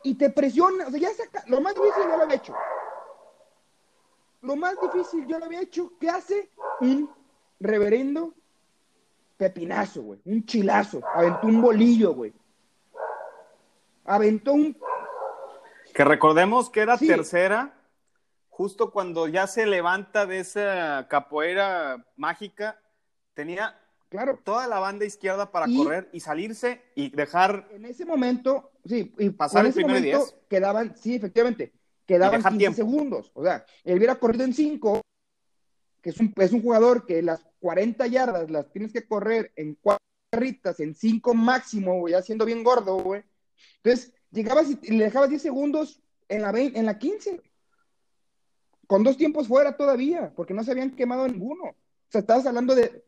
B: y te presiona, o sea, ya saca, lo más difícil ya lo había hecho. Lo más difícil yo lo había hecho, ¿qué hace? Un reverendo pepinazo, güey, un chilazo, aventó un bolillo, güey. Aventó un...
A: Que recordemos que era tercera, justo cuando ya se levanta de esa capoeira mágica, tenía claro. toda la banda izquierda para correr y salirse y dejar...
B: En ese momento, sí, y pasar en ese momento quedaban, sí, efectivamente, quedaban 15 segundos. O sea, él hubiera corrido en 5, que es un, es un jugador que las 40 yardas las tienes que correr en cuatro carritas, en 5 máximo, ya siendo bien gordo, güey entonces, llegabas y le dejabas 10 segundos en la, en la 15. Con dos tiempos fuera todavía, porque no se habían quemado ninguno. O sea, estabas hablando de.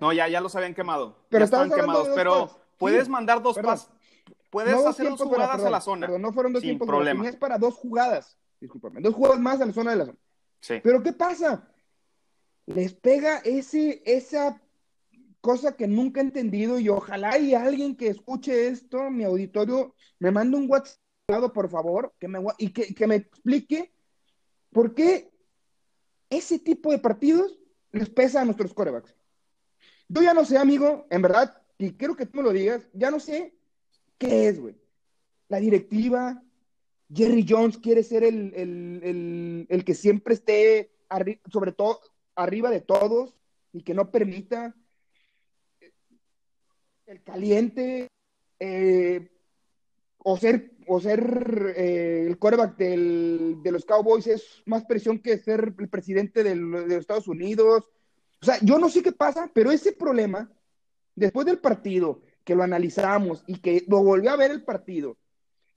A: No, ya, ya los habían quemado. Pero estaban quemados, pero puedes mandar dos pasos. Puedes hacer dos jugadas a la zona.
B: Perdón, no fueron dos tiempos problema. Es para dos jugadas. Discúlpame. Dos jugadas más a la zona de la zona. Sí. Pero ¿qué pasa? Les pega ese, esa cosa que nunca he entendido y ojalá y alguien que escuche esto, mi auditorio, me mande un WhatsApp, por favor, que me, y que, me explique por qué ese tipo de partidos les pesa a nuestros corebacks. Yo ya no sé, amigo, en verdad, y quiero que tú me lo digas, ya no sé qué es, güey. La directiva, Jerry Jones quiere ser el, el que siempre esté, sobre todo, arriba de todos y que no permita el caliente eh, o ser, o ser eh, el quarterback de los Cowboys es más presión que ser el presidente de los Estados Unidos. O sea, yo no sé qué pasa, pero ese problema, después del partido, que lo analizamos y que lo volvió a ver el partido,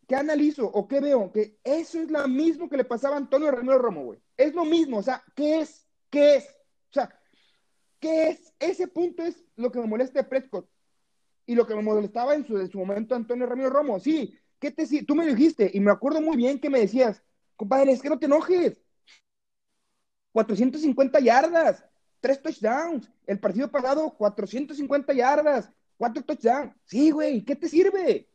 B: ¿qué analizo o qué veo? Que eso es lo mismo que le pasaba a Antonio Ramiro Romo, güey. Es lo mismo, o sea, ¿qué es? ¿Qué es? O sea, ¿qué es? Ese punto es lo que me molesta de Prescott y lo que me molestaba en su, en su momento Antonio Ramiro Romo. Sí, ¿qué te Tú me dijiste y me acuerdo muy bien que me decías, compadre, es que no te enojes. 450 yardas, tres touchdowns. El partido pasado, 450 yardas, cuatro touchdowns. Sí, güey, ¿qué te sirve?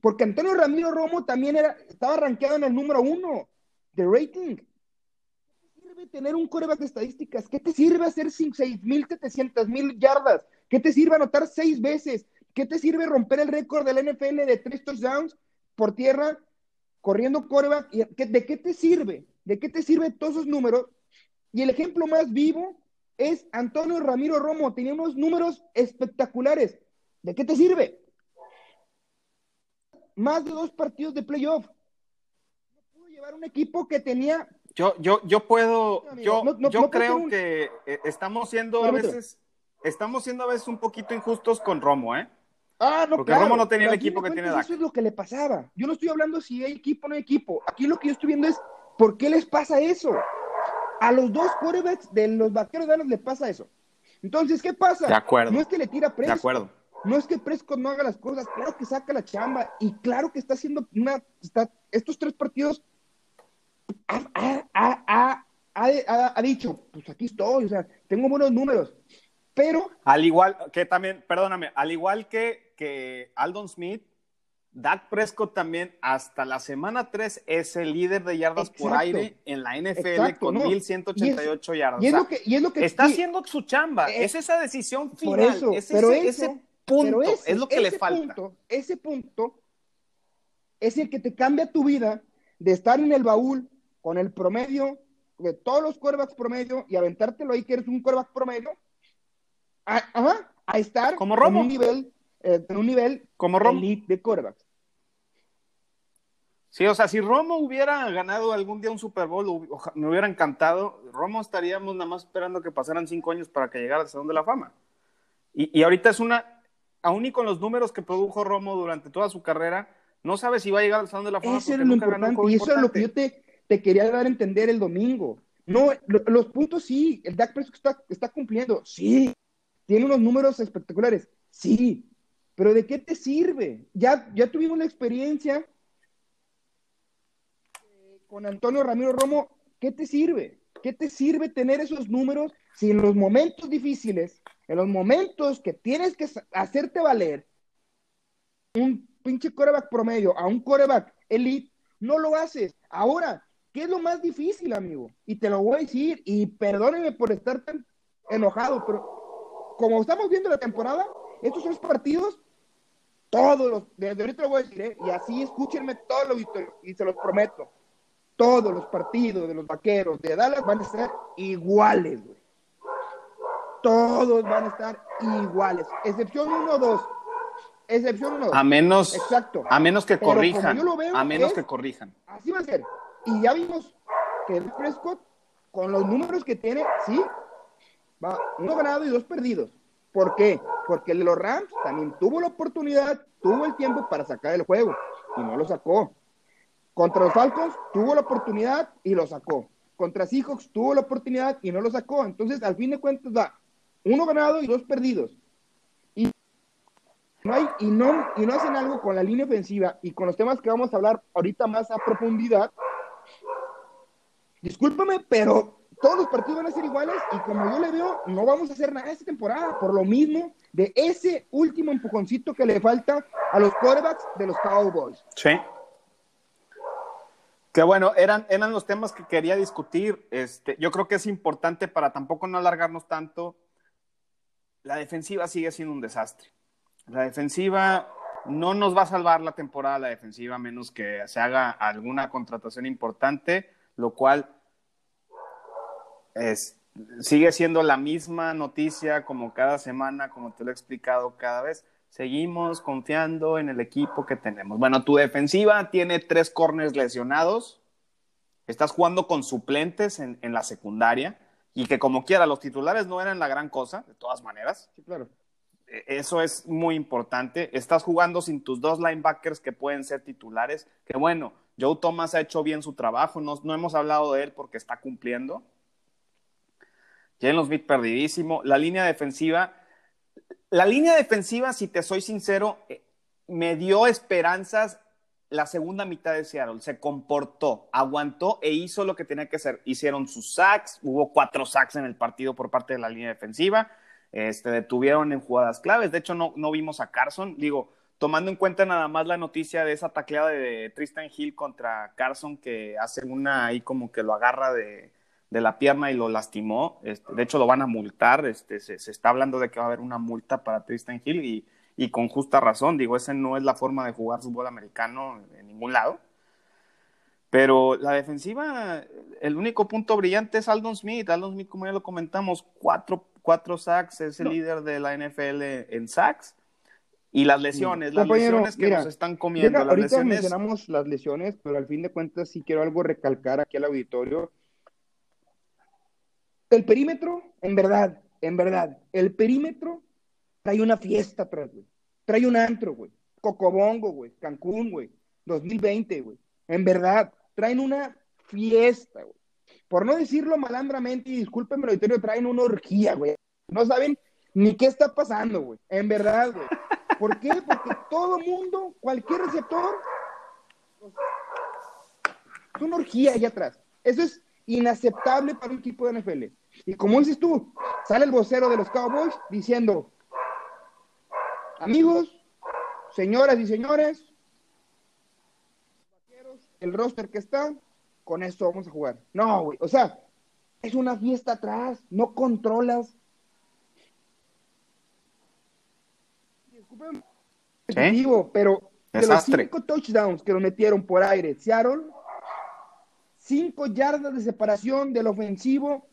B: Porque Antonio Ramiro Romo también era, estaba rankeado en el número uno de rating. ¿Qué te sirve tener un coreback de estadísticas? ¿Qué te sirve hacer 6.700 mil yardas? ¿Qué te sirve anotar seis veces? ¿Qué te sirve romper el récord del NFL de tres touchdowns por tierra corriendo coreback? ¿De qué te sirve? ¿De qué te sirve todos esos números? Y el ejemplo más vivo es Antonio Ramiro Romo. Tenía unos números espectaculares. ¿De qué te sirve? Más de dos partidos de playoff. No pudo llevar un equipo que tenía.
A: Yo, yo, yo puedo, yo, yo creo que eh, estamos siendo a veces, estamos siendo a veces un poquito injustos con Romo, ¿eh?
B: Ah, no,
A: Porque Romo no tenía el equipo que tiene Dak.
B: Eso es lo que le pasaba. Yo no estoy hablando si hay equipo o no hay equipo. Aquí lo que yo estoy viendo es por qué les pasa eso. A los dos quarterbacks de los vaqueros de Dallas le pasa eso. Entonces, ¿qué pasa?
A: De acuerdo.
B: No es que le tira Prescott.
A: De acuerdo.
B: No es que Prescott no haga las cosas, claro que saca la chamba y claro que está haciendo una. Está, estos tres partidos ha, ha, ha, dicho: Pues aquí estoy, o sea, tengo buenos números. Pero.
A: Al igual que también, perdóname, al igual que, que Aldon Smith, Dak Prescott también hasta la semana 3 es el líder de yardas por aire en la NFL con 1188 yardas.
B: Y es, lo que, y es lo que,
A: está haciendo su chamba, eh, es esa decisión final, eso, es pero ese, punto, es lo que le falta.
B: ese punto es el que te cambia tu vida de estar en el baúl con el promedio de todos los quarterbacks promedio y aventártelo ahí que eres un quarterback promedio a, a estar
A: como en
B: un nivel eh, en un nivel
A: como
B: elite de quarterbacks.
A: Sí, o sea, si Romo hubiera ganado algún día un Super Bowl, me hubiera encantado. Romo estaríamos nada más esperando que pasaran cinco años para que llegara al Salón de la Fama. Y, y, ahorita es una, aún y con los números que produjo Romo durante toda su carrera, no sabe si va a llegar al Salón de la Fama.
B: Eso es lo importante, y eso es lo que yo te, te, quería dar a entender el domingo. No, los puntos sí, el Dak Prescott está, está cumpliendo, sí, tiene unos números espectaculares, sí, pero ¿de qué te sirve? Ya, ya tuvimos la experiencia con Antonio Ramiro Romo. ¿Qué te sirve? ¿Qué te sirve tener esos números si en los momentos difíciles, en los momentos que tienes que hacerte valer, un pinche coreback promedio a un coreback elite, no lo haces? Ahora, ¿qué es lo más difícil, amigo? Y te lo voy a decir, y perdónenme por estar tan enojado, pero como estamos viendo la temporada, estos tres partidos todos los, desde ahorita lo voy a decir, ¿eh? y así escúchenme todos los y se los prometo. Todos los partidos de los vaqueros de Dallas van a estar iguales, güey. Todos van a estar iguales, excepción uno o dos. Excepción uno.
A: A menos,
B: Exacto.
A: A menos que corrijan. a menos que corrijan.
B: Así va a ser. Y ya vimos que el Prescott, con los números que tiene, sí, va uno ganado y dos perdidos. ¿Por qué? Porque los Rams también tuvo la oportunidad, tuvo el tiempo para sacar el juego y no lo sacó. Contra los Falcons tuvo la oportunidad y lo sacó. Contra Seahawks tuvo la oportunidad y no lo sacó. Entonces, al fin de cuentas, da uno ganado y dos perdidos. Y no, hay, y, no, y no hacen algo con la línea ofensiva y con los temas que vamos a hablar ahorita más a profundidad. Discúlpame, pero todos los partidos van a ser iguales y como yo le veo, no vamos a hacer nada esta temporada, por lo mismo de ese último empujoncito que le falta a los quarterbacks de los Cowboys.
A: Sí. Que bueno, eran, eran los temas que quería discutir. Este, yo creo que es importante para tampoco no alargarnos tanto. La defensiva sigue siendo un desastre. La defensiva no nos va a salvar la temporada, la defensiva, menos que se haga alguna contratación importante, lo cual es, sigue siendo la misma noticia como cada semana, como te lo he explicado cada vez. Seguimos confiando en el equipo que tenemos. Bueno, tu defensiva tiene tres corners lesionados. Estás jugando con suplentes en, en la secundaria y que como quiera, los titulares no eran la gran cosa, de todas maneras.
B: Sí, claro.
A: e, eso es muy importante. Estás jugando sin tus dos linebackers que pueden ser titulares, que bueno, Joe Thomas ha hecho bien su trabajo, no, no hemos hablado de él porque está cumpliendo. Jalen Smith perdidísimo. La línea defensiva, la línea defensiva, si te soy sincero, eh, me dio esperanzas la segunda mitad de Seattle. Se comportó, aguantó e hizo lo que tenía que hacer. Hicieron sus sacks, hubo cuatro sacks en el partido por parte de la línea defensiva. Este, detuvieron en jugadas claves. De hecho, no, no vimos a Carson. Digo, tomando en cuenta nada más la noticia de esa tacleada de Tristan Hill contra Carson, que hace una ahí como que lo agarra de, de la pierna y lo lastimó. Este, de hecho, lo van a multar. Este, se, está hablando de que va a haber una multa para Tristan Hill y, y con justa razón. Digo, esa no es la forma de jugar fútbol americano en ningún lado. Pero la defensiva, el único punto brillante es Aldon Smith. Aldon Smith, como ya lo comentamos, cuatro, cuatro sacks, es el líder de la NFL en sacks. Y las lesiones, las lesiones que nos están comiendo. las
B: ahorita
A: lesiones...
B: mencionamos las lesiones, pero al fin de cuentas sí quiero algo recalcar aquí al auditorio. El perímetro, en verdad, en verdad, el perímetro trae una fiesta atrás, güey. Trae un antro, güey. Cocobongo, güey. Cancún, güey. 2020, güey. En verdad, traen una fiesta, güey. Por no decirlo malandramente, y discúlpenme el auditorio, traen una orgía, güey. No saben ni qué está pasando, güey. En verdad, güey. ¿Por qué? Porque todo mundo, cualquier receptor, es una orgía allá atrás. Eso es inaceptable para un equipo de NFL. Y como dices tú, sale el vocero de los Cowboys diciendo, amigos, señoras y señores, el roster que está, con esto vamos a jugar. No, güey, o sea, es una fiesta atrás, no controlas. Disculpen, pero de los cinco touchdowns que lo metieron por aire, Seattle, cinco yardas de separación del ofensivo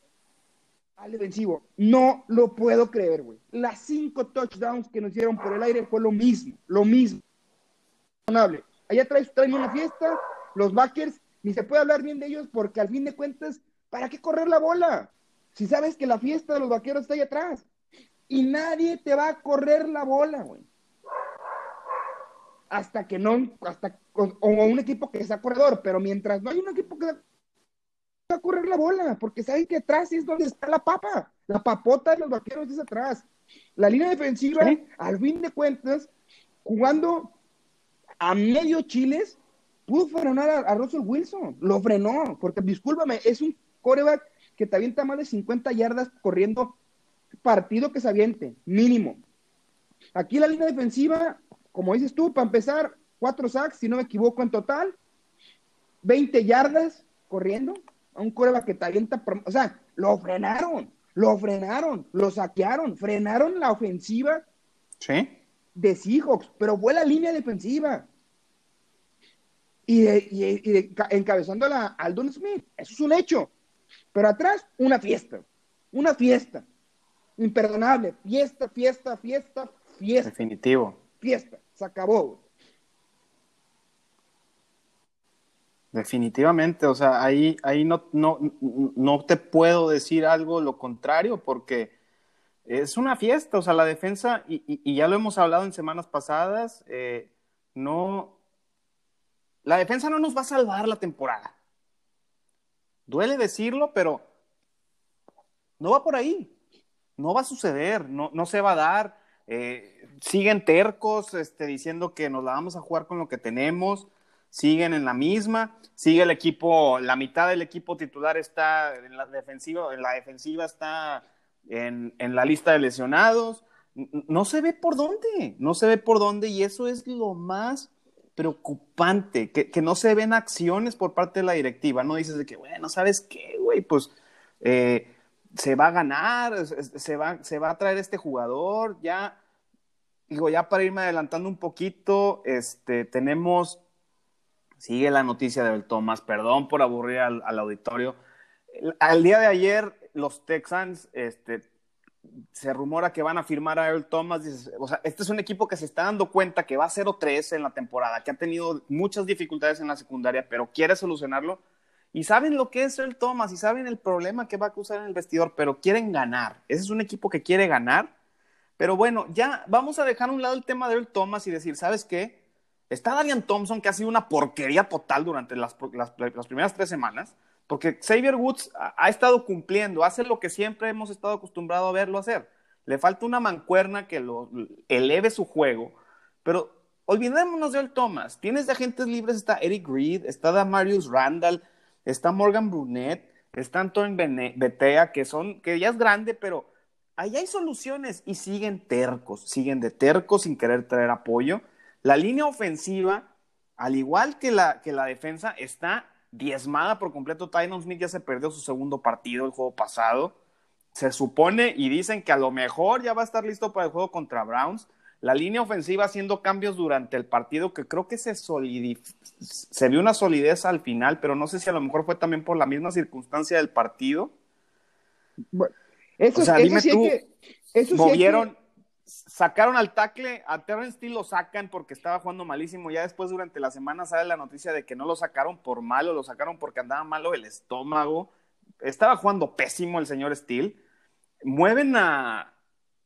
B: al defensivo. No lo puedo creer, güey. Las cinco touchdowns que nos hicieron por el aire fue lo mismo, lo mismo. Allá traes, traen una fiesta, los backers, ni se puede hablar bien de ellos porque al fin de cuentas, ¿para qué correr la bola? Si sabes que la fiesta de los vaqueros está ahí atrás. Y nadie te va a correr la bola, güey. Hasta que no, hasta, o, un equipo que sea corredor, pero mientras no hay un equipo que va a correr la bola, porque saben que atrás es donde está la papa, la papota de los vaqueros es atrás. La línea defensiva, al fin de cuentas, jugando a medio chiles, pudo frenar a, Russell Wilson, lo frenó, porque discúlpame, es un coreback que te avienta más de 50 yardas corriendo partido que se aviente, mínimo. Aquí la línea defensiva, como dices tú, para empezar, cuatro sacks, si no me equivoco en total, 20 yardas corriendo, a un coreback que te avienta, o sea, lo frenaron, lo frenaron, lo saquearon, frenaron la ofensiva
A: ¿Sí?
B: de Seahawks, pero fue la línea defensiva y, de, encabezándola Aldon Smith. Eso es un hecho. Pero atrás, una fiesta. Una fiesta. Imperdonable. Fiesta, fiesta, fiesta, fiesta.
A: Definitivo.
B: Fiesta. Se acabó.
A: Definitivamente, o sea, ahí, ahí no, no, no te puedo decir algo lo contrario, porque es una fiesta, o sea, la defensa, y, ya lo hemos hablado en semanas pasadas, eh, no, la defensa no nos va a salvar la temporada. Duele decirlo, pero no va por ahí. No va a suceder, no, no se va a dar. Eh, siguen tercos este, diciendo que nos la vamos a jugar con lo que tenemos. Siguen en la misma. Sigue el equipo, la mitad del equipo titular está en la defensiva, en la defensiva está en, en la lista de lesionados. No se ve por dónde, no se ve por dónde y eso es lo más preocupante, que, no se ven acciones por parte de la directiva, no dices de que, bueno, ¿sabes qué, güey? Pues eh, se va a ganar, se va, se va a traer este jugador, ya, digo, ya para irme adelantando un poquito, este, tenemos, sigue la noticia de Thomas, perdón por aburrir al, al auditorio, al día de ayer los Texans este, se rumora que van a firmar a Earl Thomas. o sea, este es un equipo que se está dando cuenta que va a 0-3 en la temporada, que ha tenido muchas dificultades en la secundaria, pero quiere solucionarlo. Y saben lo que es Earl Thomas y saben el problema que va a causar en el vestidor, pero quieren ganar. Ese es un equipo que quiere ganar, Pero bueno, ya vamos a dejar a un lado el tema de Earl Thomas y decir, ¿sabes qué? Está Darian Thompson, que ha sido una porquería total durante las, primeras tres semanas, porque Xavier Woods ha, estado cumpliendo, hace lo que siempre hemos estado acostumbrados a verlo hacer. Le falta una mancuerna que lo eleve su juego, pero olvidémonos de Earl Thomas. Tienes de agentes libres, está Eric Reed, está Damarius Randall, está Morgan Brunet, está Antoine Betea, que son, que ya es grande, pero ahí hay soluciones y siguen tercos, siguen de tercos sin querer traer apoyo. La línea ofensiva, al igual que la, que la defensa, está diezmada por completo. Tyron Smith ya se perdió su segundo partido el juego pasado. Se supone y dicen que a lo mejor ya va a estar listo para el juego contra Browns. La línea ofensiva haciendo cambios durante el partido que creo que se se vio una solidez al final, pero no sé si a lo mejor fue también por la misma circunstancia del partido.
B: Bueno, eso, o sea, eso dime sí tú, que, eso
A: movieron, sí que... sacaron al tackle, a Terrence Steele lo sacan porque estaba jugando malísimo. Ya después durante la semana sale la noticia de que no lo sacaron por malo, lo sacaron porque andaba malo el estómago. Estaba jugando pésimo el señor Steele. Mueven a,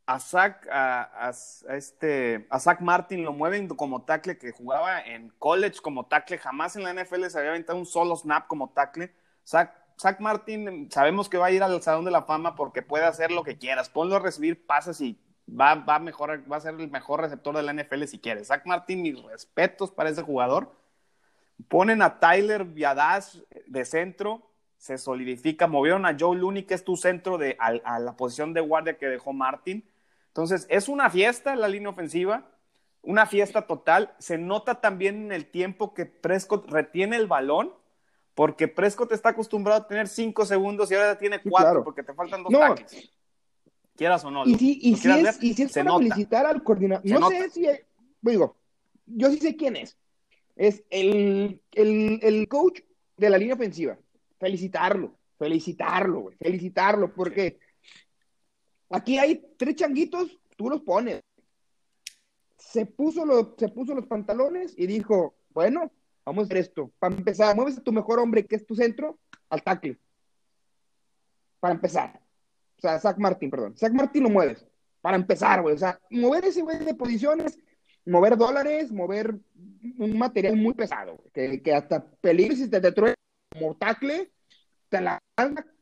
A: a Zach, a, este, a Zach Martin lo mueven como tackle que jugaba en college como tackle, jamás en la NFL se había aventado un solo snap como tackle. Zach, Zach Martin sabemos que va a ir al Salón de la Fama porque puede hacer lo que quieras, ponlo a recibir pases y va, va, a, mejorar, va a ser el mejor receptor de la NFL si quieres. Zach Martin, mis respetos para ese jugador. Ponen a Tyler Viadas de centro, se solidifica, movieron a Joe Looney, que es tu centro de, a, a la posición de guardia que dejó Martin entonces, es una fiesta la línea ofensiva, una fiesta total. Se nota también en el tiempo que Prescott retiene el balón, porque Prescott está acostumbrado a tener cinco segundos y ahora tiene cuatro, claro. porque te faltan dos no. tackles. Quieras o no.
B: Y si, y si, es, y si es, para nota. felicitar al coordinador. No nota. sé si. Digo, yo sí sé quién es. Es el, el, el coach de la línea ofensiva. Felicitarlo, felicitarlo, güey, felicitarlo, porque. Aquí hay tres changuitos, tú los pones. Se puso, lo, se puso los pantalones y dijo, bueno, vamos a hacer esto. Para empezar, mueves a tu mejor hombre, que es tu centro, al tackle. Para empezar. O sea, Zach Martin, perdón. Zach Martin lo mueves. Para empezar, güey. O sea, mover ese güey de posiciones, mover dólares, mover un material muy pesado, que, que, hasta peligro si te destruye como tackle, te la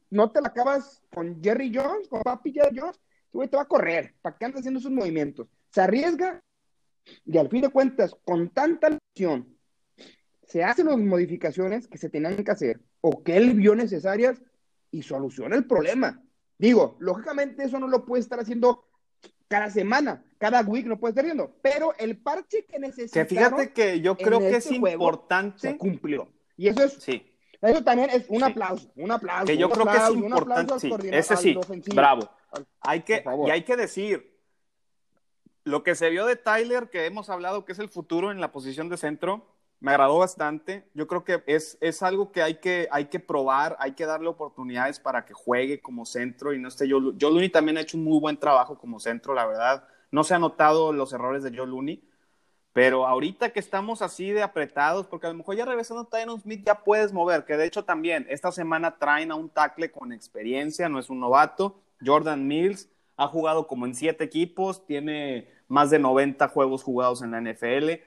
B: no te la acabas con Jerry Jones, con Papi Jerry Jones, güey te va a correr, ¿para qué andas haciendo esos movimientos? Se arriesga y al fin de cuentas, con tanta lesión, se hacen las modificaciones que se tenían que hacer o que él vio necesarias y soluciona el problema. Digo, lógicamente eso no lo puede estar haciendo cada semana, cada week no puede estar haciendo, pero el parche que necesita.
A: Que fíjate que yo creo que es importante.
B: Se cumplió. Y eso es
A: sí.
B: Eso también es un aplauso, un aplauso.
A: Que yo
B: un
A: creo
B: aplauso,
A: que es importante. Sí, ese sí, bravo. Hay que, y hay que decir, lo que se vio de Tyler, que hemos hablado que es el futuro en la posición de centro, me agradó bastante. Yo creo que es, es algo que hay, que hay que probar, hay que darle oportunidades para que juegue como centro y no esté yo. Joe Looney también ha hecho un muy buen trabajo como centro, la verdad. No se han notado los errores de Joe Looney pero ahorita que estamos así de apretados, porque a lo mejor ya regresando a Tyron Smith ya puedes mover, que de hecho también esta semana traen a un tackle con experiencia, no es un novato. Jordan Mills ha jugado como en siete equipos, tiene más de 90 juegos jugados en la NFL.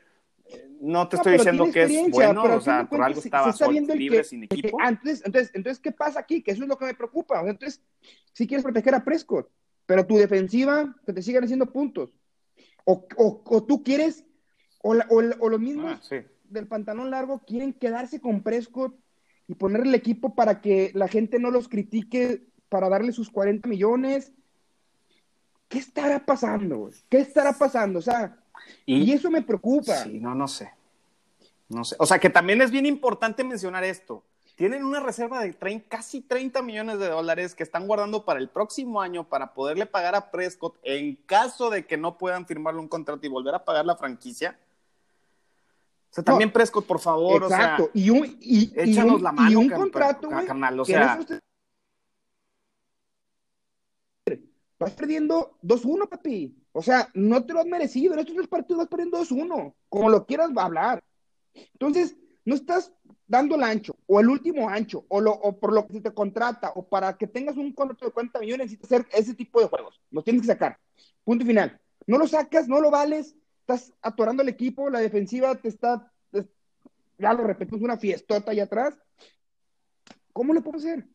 A: No te estoy diciendo que es bueno, o sea, por algo estaba se, libre que, sin equipo.
B: Que, entonces, entonces, entonces, ¿qué pasa aquí? Que eso es lo que me preocupa. O sea, entonces, si quieres proteger a Prescott, pero tu defensiva que te sigan haciendo puntos. O, o, o tú quieres o, la, o, los mismos ah, sí. del pantalón largo quieren quedarse con Prescott y ponerle el equipo para que la gente no los critique para darle sus 40 millones. ¿Qué estará pasando? ¿Qué estará pasando? O sea, y, y eso me preocupa.
A: Sí, no, no sé. No sé. O sea, que también es bien importante mencionar esto. Tienen una reserva de 30, casi 30 millones de dólares que están guardando para el próximo año para poderle pagar a Prescott en caso de que no puedan firmarle un contrato y volver a pagar la franquicia. O sea, también no, Prescott, por favor.
B: Exacto.
A: O sea,
B: y un, y,
A: échanos
B: y un,
A: la mano,
B: y un contrato,
A: carnal. O sea,
B: vas perdiendo 2-1, papi. O sea, no te lo has merecido. En estos tres partidos vas perdiendo 2-1. Como lo quieras hablar. Entonces, no estás dando el ancho, o el último ancho, o, lo, o por lo que se te contrata, o para que tengas un contrato de 40 millones, necesitas hacer ese tipo de juegos. Los tienes que sacar. Punto final. No lo sacas, no lo vales, estás atorando el equipo, la defensiva te está, ya lo repetimos, una fiestota allá atrás. ¿Cómo le puedo hacer?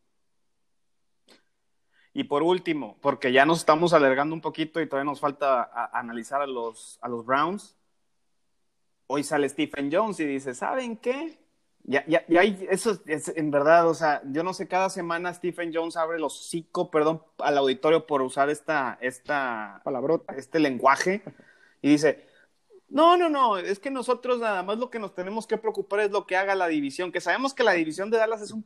A: Y por último, porque ya nos estamos alargando un poquito y todavía nos falta analizar a los, a los Browns, hoy sale Stephen Jones y dice, ¿saben qué? Ya, ya, ya hay, eso es, en verdad, o sea, yo no sé, cada semana Stephen Jones abre los hocico, perdón, al auditorio por usar esta, esta,
B: palabrota,
A: este lenguaje, y dice, no, no, no, es que nosotros nada más lo que nos tenemos que preocupar es lo que haga la división, que sabemos que la división de Dallas es un,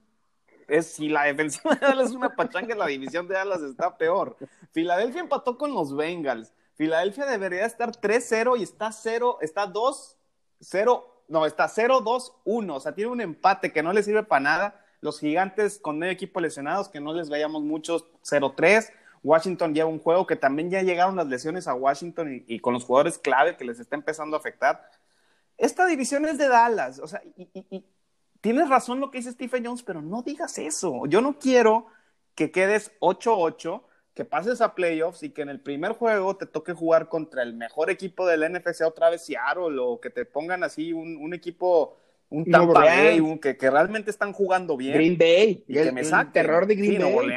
A: es, si la defensiva de Dallas es una pachanga, la división de Dallas está peor. Filadelfia empató con los Bengals, Filadelfia debería estar 3-0 y está 0, está 2-0 no, está 0-2-1, o sea, tiene un empate que no le sirve para nada. Los gigantes con medio equipo lesionados, que no les veíamos muchos, 0-3. Washington lleva un juego que también ya llegaron las lesiones a Washington y, con los jugadores clave que les está empezando a afectar. Esta división es de Dallas, o sea, y, y tienes razón lo que dice Stephen Jones, pero no digas eso. Yo no quiero que quedes 8-8 que pases a playoffs y que en el primer juego te toque jugar contra el mejor equipo del NFC otra vez Seattle o que te pongan así un, equipo, un Tampa Bay, un, que, que, realmente están jugando bien.
B: Green Bay.
A: Y que me saque.
B: terror de Green Bay.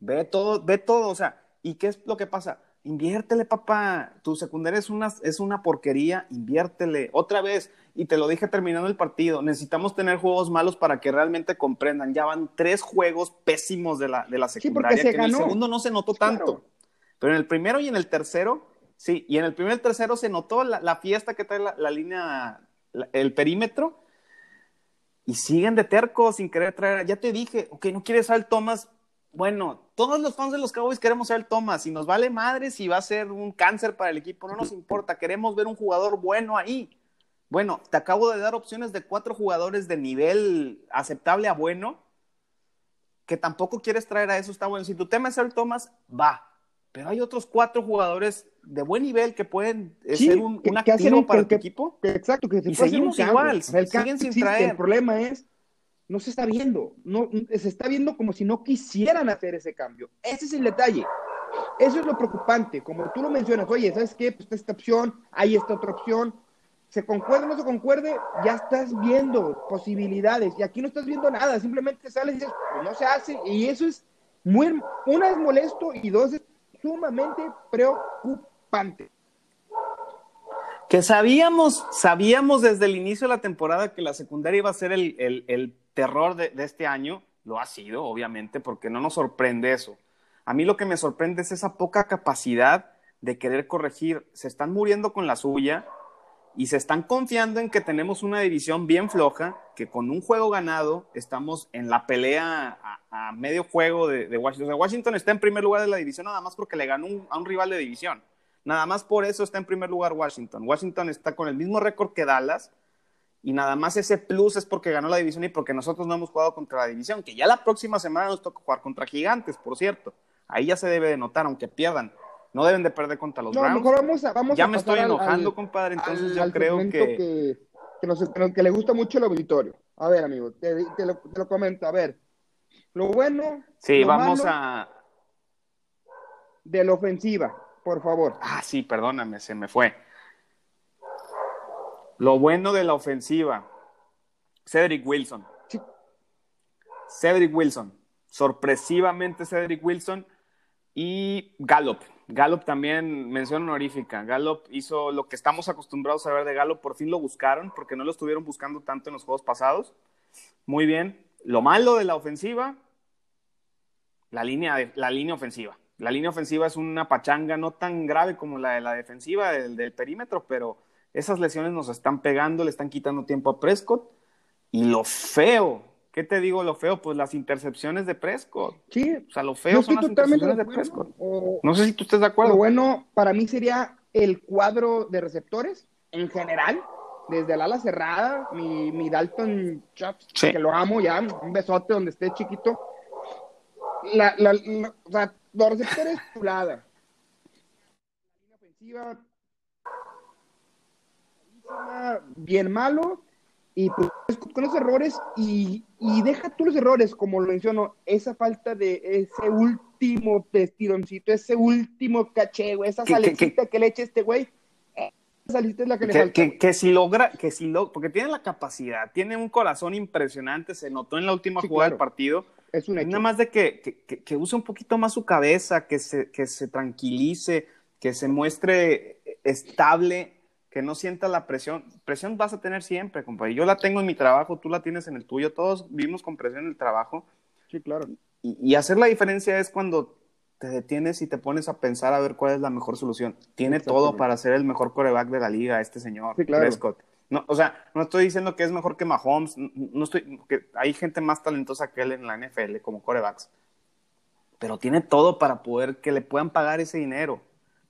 A: ve todo, ve todo, o sea, ¿y qué es lo que pasa? Inviértele, papá. Tu secundaria es una, es una porquería, inviértele. Otra vez, y te lo dije terminando el partido, necesitamos tener juegos malos para que realmente comprendan. Ya van tres juegos pésimos de la, de la secundaria, que en el segundo no se notó tanto. Pero en el primero y en el tercero, sí, y en el primero y el tercero se notó la, fiesta que trae la, línea, el perímetro, y siguen de terco sin querer traer. Ya te dije, ok, no quieres al Thomas, bueno, todos los fans de los Cowboys queremos ser el Thomas y nos vale madre si va a ser un cáncer para el equipo, no nos importa, queremos ver un jugador bueno ahí. Bueno, te acabo de dar opciones de cuatro jugadores de nivel aceptable a bueno, que tampoco quieres traer a eso, está bueno. Si tu tema es el Thomas, va. Pero hay otros cuatro jugadores de buen nivel que pueden eh, ser un, un activo para tu equipo.
B: exacto, que
A: y seguimos igual, siguen sin traer.
B: El problema es no se está viendo, no, se está viendo como si no quisieran hacer ese cambio. Ese es el detalle. Eso es lo preocupante, como tú lo mencionas, oye, ¿sabes qué? Pues esta opción, hay esta otra opción, se concuerde o no se concuerde, ya estás viendo posibilidades y aquí no estás viendo nada, simplemente sales y dices, pues no se hace y eso es muy, una es molesto y dos es sumamente preocupante.
A: Que sabíamos, sabíamos desde el inicio de la temporada que la secundaria iba a ser el, el terror de, este año, lo ha sido, obviamente, porque no nos sorprende eso. A mí lo que me sorprende es esa poca capacidad de querer corregir. Se están muriendo con la suya y se están confiando en que tenemos una división bien floja, que con un juego ganado estamos en la pelea a, medio juego de, Washington. Washington está en primer lugar de la división nada más porque le ganó a un rival de división. Nada más por eso está en primer lugar Washington. Washington está con el mismo récord que Dallas y nada más ese plus es porque ganó la división y porque nosotros no hemos jugado contra la división, que ya la próxima semana nos toca jugar contra Gigantes, por cierto. Ahí ya se debe de notar, aunque pierdan. No deben de perder contra los no, Browns.
B: vamos a, vamos
A: ya me estoy enojando, compadre, entonces yo creo que...
B: Que, le gusta mucho el auditorio. A ver, amigo, te, lo, comento. A ver, lo bueno...
A: Sí, vamos a...
B: De la ofensiva, por favor.
A: Ah, sí, perdóname, se me fue. Lo bueno de la ofensiva, Cedric Wilson. Cedric Wilson. Sorpresivamente Cedric Wilson y Gallup. Gallup también mención honorífica. Gallup hizo lo que estamos acostumbrados a ver de Gallup. Por fin lo buscaron porque no lo estuvieron buscando tanto en los juegos pasados. Muy bien. Lo malo de la ofensiva, la línea, la línea ofensiva. La línea ofensiva es una pachanga no tan grave como la de la defensiva del perímetro, pero esas lesiones nos están pegando, le están quitando tiempo a Prescott. Y lo feo, ¿qué te digo lo feo? Pues las intercepciones de Prescott.
B: Sí.
A: O sea, lo feo son las intercepciones de, Prescott. no sé si tú estés de acuerdo.
B: Lo bueno para mí sería el cuadro de receptores en general, desde el ala cerrada, mi, mi Dalton Chaps, que lo amo ya, un besote donde esté chiquito. La, la, o sea, los receptores, chulada. La línea ofensiva, bien malo, y pues con esos errores, y, y, deja tú los errores, como lo menciono, esa falta de ese último testironcito, ese último caché, güey, esa salecita que, le eche este güey, esa salecita es la que, le falta.
A: Que, si logra, que si lo, porque tiene la capacidad, tiene un corazón impresionante, se notó en la última jugada del partido. Es un Nada más de que, que, use un poquito más su cabeza, que se, que se tranquilice, que se muestre estable que no sienta la presión. Presión vas a tener siempre, compadre. Yo la tengo en mi trabajo, tú la tienes en el tuyo, todos vivimos con presión en el trabajo.
B: Sí, claro.
A: Y, hacer la diferencia es cuando te detienes y te pones a pensar a ver cuál es la mejor solución. Tiene todo para ser el mejor coreback de la liga, este señor sí, claro. Prescott. No, o sea, no estoy diciendo que es mejor que Mahomes, no estoy, que hay gente más talentosa que él en la NFL como corebacks, pero tiene todo para poder que le puedan pagar ese dinero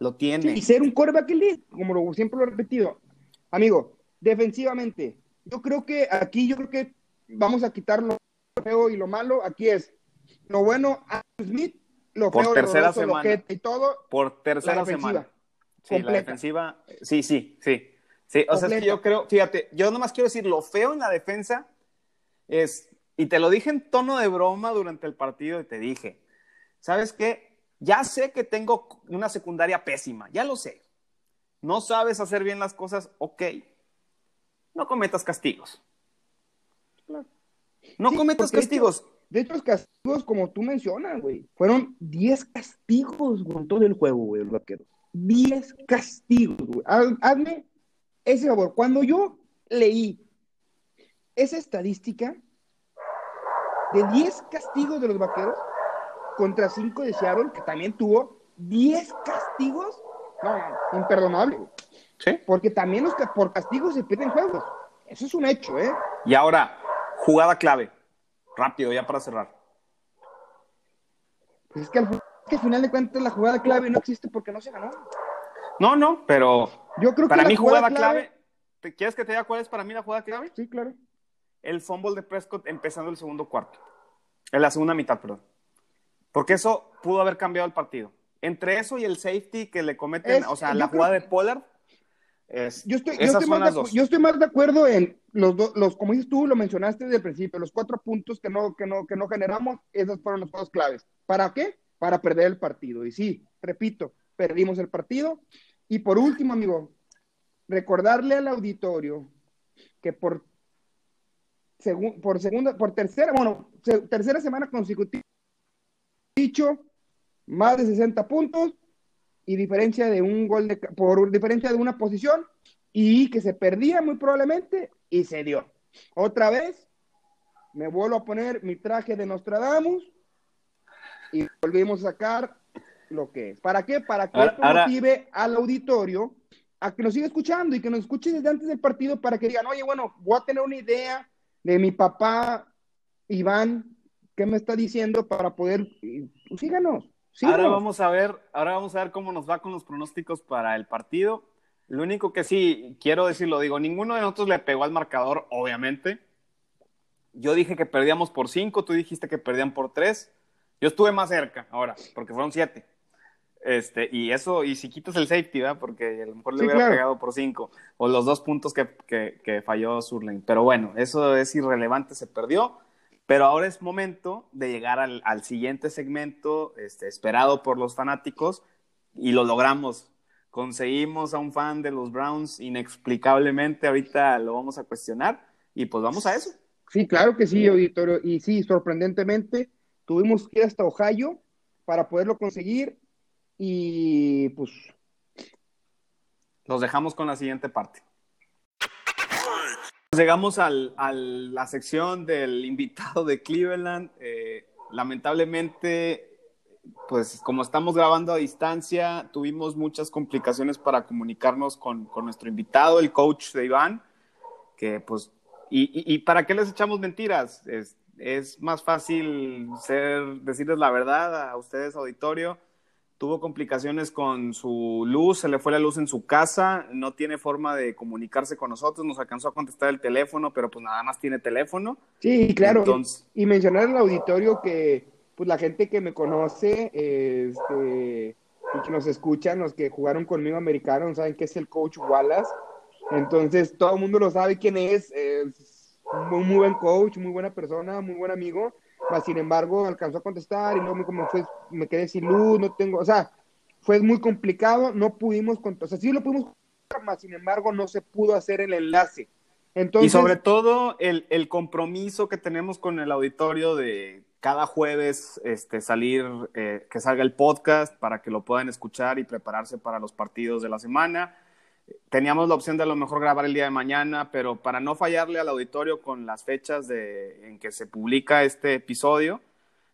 A: lo tiene.
B: y ser un coreback elite, como lo, siempre lo he repetido. Amigo, defensivamente, yo creo que aquí, yo creo que vamos a quitar lo feo y lo malo. Aquí es lo bueno a Smith, lo
A: Por
B: feo,
A: tercera semana.
B: Lo y todo.
A: Por tercera semana. Sí, la defensiva, sí, sí, sí. Sí, o sea, es que yo creo, fíjate, yo nomás quiero decir, lo feo en la defensa es, y te lo dije en tono de broma durante el partido y te dije, ¿sabes qué? Ya sé que tengo una secundaria pésima, ya lo sé. No sabes hacer bien las cosas, ok. No cometas castigos. No cometas castigos.
B: De hecho, los castigos, como tú mencionas, güey, fueron 10 castigos con todo el juego, güey, los vaqueros. 10 castigos, güey. Hazme ese favor. Cuando yo leí esa estadística de 10 castigos de los vaqueros, contra 5 de Seattle, que también tuvo 10 castigos. No, imperdonable.
A: Sí.
B: Porque también los que por castigos se pierden juegos. Eso es un hecho, ¿eh?
A: Y ahora, jugada clave. Rápido, ya para cerrar.
B: Pues es que al, final de cuentas la jugada clave no existe porque no se ganó.
A: No, no, pero
B: yo creo
A: para
B: que
A: mí jugada, clave, ¿quieres que te diga cuál es para mí la jugada clave?
B: Sí, claro.
A: El fumble de Prescott empezando el segundo cuarto. En la segunda mitad, perdón. Porque eso pudo haber cambiado el partido. Entre eso y el safety que le cometen, o sea, la jugada de Pollard.
B: yo, estoy, más de, acuerdo en los dos, los, como dices tú, lo mencionaste desde el principio, los cuatro puntos que no, que no, que no generamos, esos fueron los dos claves. ¿Para qué? Para perder el partido. Y sí, repito, perdimos el partido. Y por último, amigo, recordarle al auditorio que por, por segunda, por tercera, bueno, tercera semana consecutiva dicho, más de 60 puntos y diferencia de un gol de, por diferencia de una posición y que se perdía muy probablemente y se dio. Otra vez me vuelvo a poner mi traje de Nostradamus y volvimos a sacar lo que es. ¿Para qué? Para que esto motive al auditorio a que nos siga escuchando y que nos escuche desde antes del partido para que digan, oye, bueno, voy a tener una idea de mi papá Iván qué me está diciendo para poder, pues, síganos,
A: Ahora vamos a ver, ahora vamos a ver cómo nos va con los pronósticos para el partido. Lo único que sí quiero decirlo, digo, ninguno de nosotros le pegó al marcador, obviamente. Yo dije que perdíamos por cinco, tú dijiste que perdían por tres. Yo estuve más cerca ahora, porque fueron siete. Este, y eso, y si quitas el safety, ¿verdad? Porque a lo mejor le hubiera pegado por cinco, o los dos puntos que, que, que falló Surling. Pero bueno, eso es irrelevante, se perdió. Pero ahora es momento de llegar al, siguiente segmento este, esperado por los fanáticos y lo logramos. Conseguimos a un fan de los Browns inexplicablemente, ahorita lo vamos a cuestionar y pues vamos a eso.
B: Sí, claro que sí, auditorio. Y sí, sorprendentemente, tuvimos que ir hasta Ohio para poderlo conseguir y pues...
A: Los dejamos con la siguiente parte. Llegamos al, a la sección del invitado de Cleveland. Eh, lamentablemente, pues como estamos grabando a distancia, tuvimos muchas complicaciones para comunicarnos con, nuestro invitado, el coach de Iván, que pues, y, y, para qué les echamos mentiras? Es, es más fácil ser, decirles la verdad a ustedes, auditorio tuvo complicaciones con su luz, se le fue la luz en su casa, no tiene forma de comunicarse con nosotros, nos alcanzó a contestar el teléfono, pero pues nada más tiene teléfono.
B: Sí, claro. Y, mencionar al auditorio que pues la gente que me conoce, este, y que nos escuchan, los que jugaron conmigo americanos, saben que es el coach Wallace. Entonces, todo el mundo lo sabe quién es. Es un muy, buen coach, muy buena persona, muy buen amigo. Mas, sin embargo, alcanzó a contestar y no me, como fue, me quedé sin luz, no tengo, o sea, fue muy complicado, no pudimos, o sea, sí lo pudimos, mas sin embargo, no se pudo hacer el enlace.
A: Entonces, y sobre todo el, el compromiso que tenemos con el auditorio de cada jueves este, salir, eh, que salga el podcast para que lo puedan escuchar y prepararse para los partidos de la semana. Teníamos la opción de a lo mejor grabar el día de mañana, pero para no fallarle al auditorio con las fechas de, en que se publica este episodio,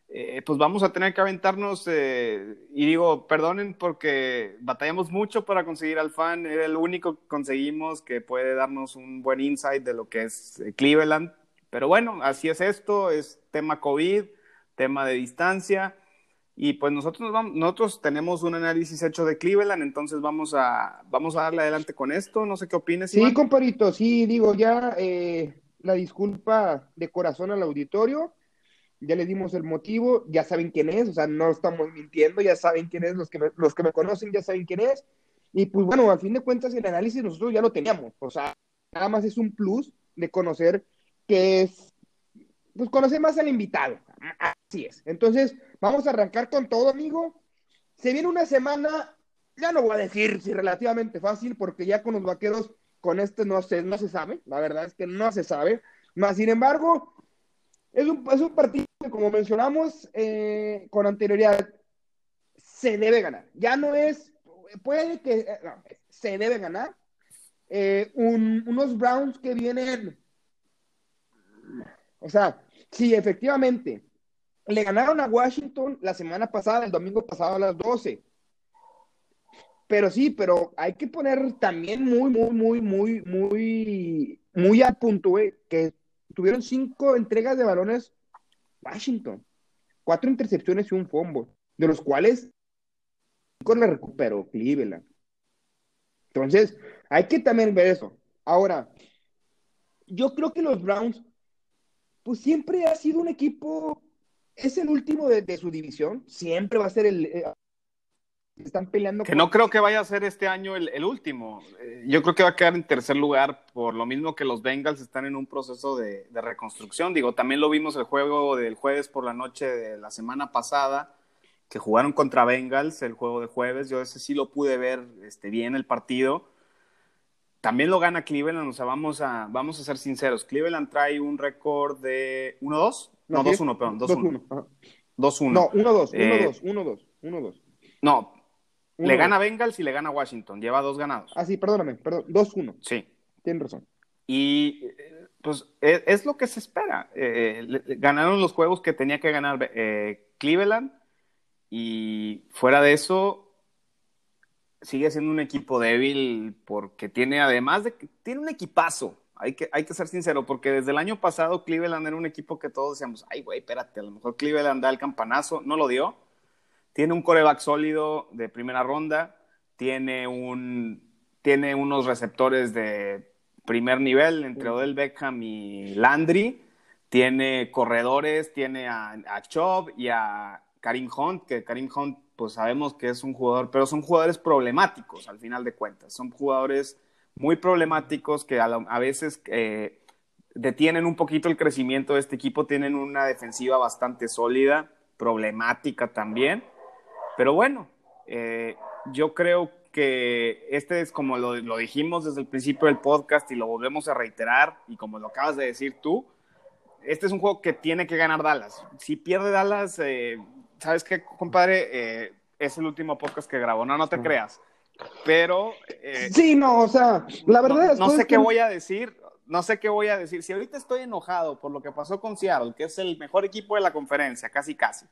A: eh, pues vamos a tener que aventarnos, eh, y digo, perdonen porque batallamos mucho para conseguir al fan, era el único que conseguimos que puede darnos un buen insight de lo que es Cleveland, pero bueno, así es esto, es tema COVID, tema de distancia. Y pues nosotros, vamos, nosotros tenemos un análisis hecho de Cleveland, entonces vamos a, vamos a darle adelante con esto. No sé qué opines.
B: Sí, comparito, sí, digo, ya eh, la disculpa de corazón al auditorio, ya le dimos el motivo, ya saben quién es, o sea, no estamos mintiendo, ya saben quién es, los que me, los que me conocen ya saben quién es. Y pues bueno, a fin de cuentas el análisis nosotros ya lo teníamos, o sea, nada más es un plus de conocer qué es pues conocer más al invitado. Así es. Entonces, vamos a arrancar con todo, amigo. Se viene una semana, ya no voy a decir si relativamente fácil, porque ya con los vaqueros, con este no se, no se sabe. La verdad es que no se sabe. Más sin embargo, es un, es un partido que, como mencionamos eh, con anterioridad, se debe ganar. Ya no es, puede que, eh, se debe ganar. Eh, unos Browns que vienen, o sea, Sí, efectivamente. Le ganaron a Washington la semana pasada, el domingo pasado a las 12. Pero sí, pero hay que poner también muy, muy, muy, muy, muy, muy al punto, que tuvieron cinco entregas de balones Washington, cuatro intercepciones y un fumble, de los cuales cinco le recuperó Cleveland. Entonces, hay que también ver eso. Ahora, yo creo que los Browns pues siempre ha sido un equipo, es el último de, su división, siempre va a ser el... Eh, están peleando.
A: Que no creo que vaya a ser este año el, último. Eh, yo creo que va a quedar en tercer lugar, por lo mismo que los Bengals están en un proceso de, reconstrucción. Digo, también lo vimos el juego del jueves por la noche de la semana pasada, que jugaron contra Bengals el juego de jueves. Yo ese sí lo pude ver este, bien el partido también lo gana Cleveland, o sea, vamos a, vamos a ser sinceros. Cleveland trae un récord de 1-2. No, 2-1, perdón, 2-1. 2-1.
B: No, 1-2, 1-2, 1-2, 1-2.
A: No, le gana Bengals y le gana Washington. Lleva dos ganados.
B: Ah, sí, perdóname, perdón. 2-1.
A: Sí.
B: Tienes razón.
A: Y pues e, es, lo que se espera. Eh, ganaron los juegos que tenía que ganar eh, Cleveland y fuera de eso, sigue siendo un equipo débil porque tiene, además de que tiene un equipazo. Hay que, hay que ser sincero, porque desde el año pasado Cleveland era un equipo que todos decíamos, ay, güey, espérate, a lo mejor Cleveland da el campanazo. No lo dio. Tiene un coreback sólido de primera ronda. Tiene, un, tiene unos receptores de primer nivel entre Odell Beckham y Landry. Tiene corredores, tiene a, a Chubb y a Karim Hunt, que Karim Hunt pues sabemos que es un jugador, pero son jugadores problemáticos al final de cuentas. Son jugadores muy problemáticos que a, veces eh, detienen un poquito el crecimiento de este equipo, tienen una defensiva bastante sólida, problemática también. Pero bueno, eh, yo creo que este es como lo, dijimos desde el principio del podcast y lo volvemos a reiterar y como lo acabas de decir tú, este es un juego que tiene que ganar Dallas. Si pierde Dallas, eh, ¿sabes qué, compadre? Eh, es el último podcast que grabo, no, no te creas. Pero...
B: Eh, sí, no, o sea, la verdad
A: es... No sé qué voy a decir, no sé qué voy a decir. Si ahorita estoy enojado por lo que pasó con Seattle, que es el mejor equipo de la conferencia, casi casi,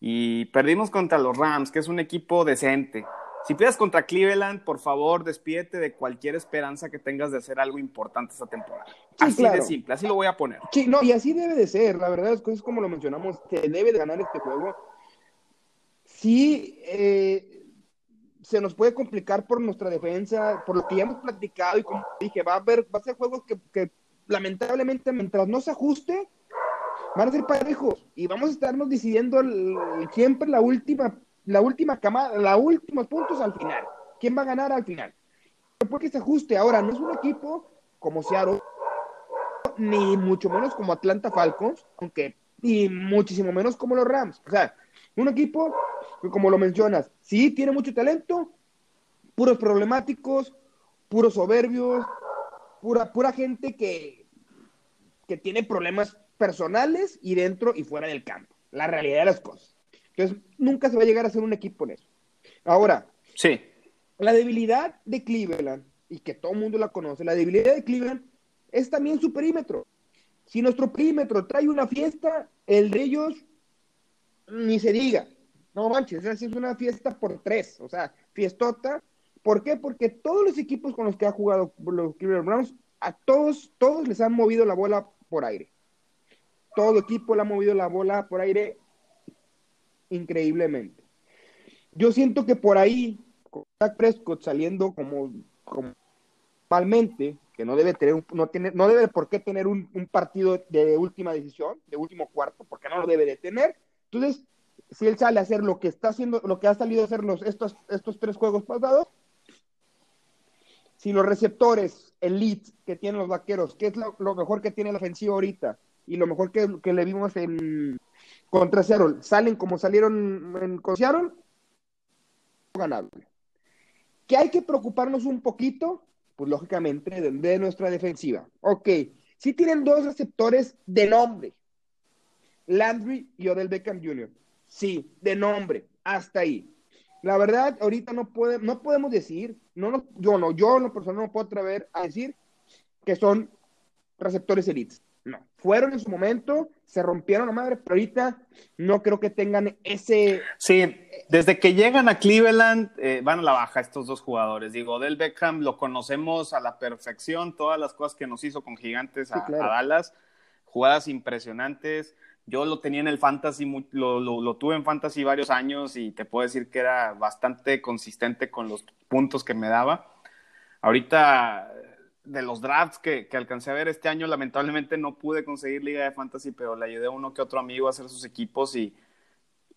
A: y perdimos contra los Rams, que es un equipo decente. Si pierdes contra Cleveland, por favor, despídete de cualquier esperanza que tengas de hacer algo importante esta temporada. así de simple, así lo voy a poner.
B: Sí, no, y así debe de ser. La verdad es que es como lo mencionamos, que debe de ganar este juego. Sí, eh, se nos puede complicar por nuestra defensa, por lo que ya hemos platicado y como dije, va a haber, va a ser juegos que, lamentablemente mientras no se ajuste, van a ser parejos y vamos a estarnos decidiendo siempre la última la última camada, los últimos puntos al final. ¿Quién va a ganar al final? porque se ajuste. Ahora, no es un equipo como Seattle, ni mucho menos como Atlanta Falcons, aunque, y muchísimo menos como los Rams. O sea, un equipo que, como lo mencionas, sí tiene mucho talento, puros problemáticos, puros soberbios, pura, pura gente que, que tiene problemas personales y dentro y fuera del campo. La realidad de las cosas. Entonces, nunca se va a llegar a ser un equipo en eso. Ahora,
A: sí.
B: la debilidad de Cleveland, y que todo el mundo la conoce, la debilidad de Cleveland es también su perímetro. Si nuestro perímetro trae una fiesta, el de ellos ni se diga. No manches, es una fiesta por tres, o sea, fiestota. ¿Por qué? Porque todos los equipos con los que ha jugado los Cleveland Browns, a todos, todos les han movido la bola por aire. Todo equipo le ha movido la bola por aire increíblemente. Yo siento que por ahí, con Dak Prescott saliendo como, normalmente, que no debe tener, no tiene, no debe por qué tener un, partido de última decisión, de último cuarto, porque no lo debe de tener. Entonces, si él sale a hacer lo que está haciendo, lo que ha salido a hacer los, estos, estos tres juegos pasados, si los receptores elite que tienen los vaqueros, que es lo, mejor que tiene la ofensiva ahorita, y lo mejor que le vimos en contra Seattle, salen como salieron en, con Seattle, ganable. Que hay que preocuparnos un poquito, pues lógicamente, de, nuestra defensiva. Ok, si tienen dos receptores de nombre, Landry y Odell Beckham Jr. Sí, de nombre, hasta ahí. La verdad, ahorita no, puede, no podemos decir, no, yo no, yo no personal no puedo atrever a decir que son receptores elites. No, fueron en su momento, se rompieron la madre, pero ahorita no creo que tengan ese...
A: Sí, desde que llegan a Cleveland eh, van a la baja estos dos jugadores. Digo, Del Beckham lo conocemos a la perfección, todas las cosas que nos hizo con Gigantes a, sí, claro. a Dallas, jugadas impresionantes. Yo lo tenía en el fantasy, lo, lo, lo, tuve en fantasy varios años y te puedo decir que era bastante consistente con los puntos que me daba. Ahorita de los drafts que, que, alcancé a ver este año, lamentablemente no pude conseguir liga de fantasy, pero le ayudé a uno que otro amigo a hacer sus equipos y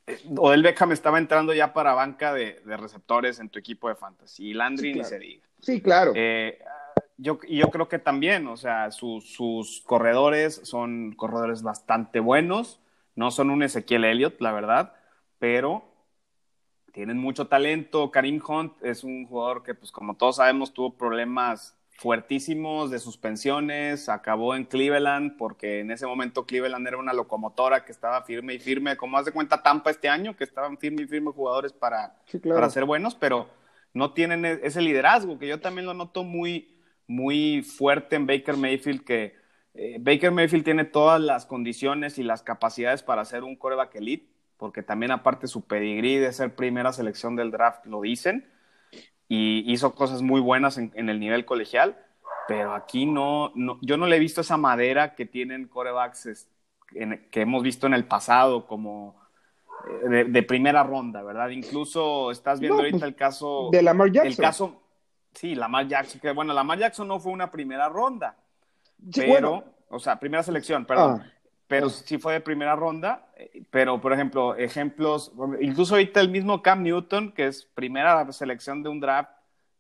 A: eh, Odell Beckham estaba entrando ya para banca de, de, receptores en tu equipo de fantasy y Landry
B: sí, claro.
A: ni se diga.
B: Sí, claro.
A: Eh, yo, yo creo que también, o sea, su, sus corredores son corredores bastante buenos, no son un Ezequiel Elliott, la verdad, pero tienen mucho talento. Karim Hunt es un jugador que, pues como todos sabemos, tuvo problemas fuertísimos de suspensiones, acabó en Cleveland porque en ese momento Cleveland era una locomotora que estaba firme y firme, como hace cuenta Tampa este año, que estaban firme y firme jugadores para,
B: sí, claro.
A: para ser buenos, pero no tienen ese liderazgo, que yo también lo noto muy, muy fuerte en Baker Mayfield, que eh, Baker Mayfield tiene todas las condiciones y las capacidades para ser un coreback elite, porque también aparte su pedigrí de ser primera selección del draft lo dicen, y hizo cosas muy buenas en, en el nivel colegial, pero aquí no, no, yo no le he visto esa madera que tienen corebacks en, que hemos visto en el pasado como eh, de, de, primera ronda, ¿verdad? Incluso estás viendo no, ahorita
B: pues,
A: el caso
B: de Lamar Jackson.
A: El caso, sí, Lamar Jackson, que bueno, Lamar Jackson no fue una primera ronda,
B: sí,
A: pero,
B: bueno.
A: o sea, primera selección, perdón.
B: Ah
A: pero sí fue de primera ronda. Pero, por ejemplo, ejemplos, incluso ahorita el mismo Cam Newton, que es primera selección de un draft,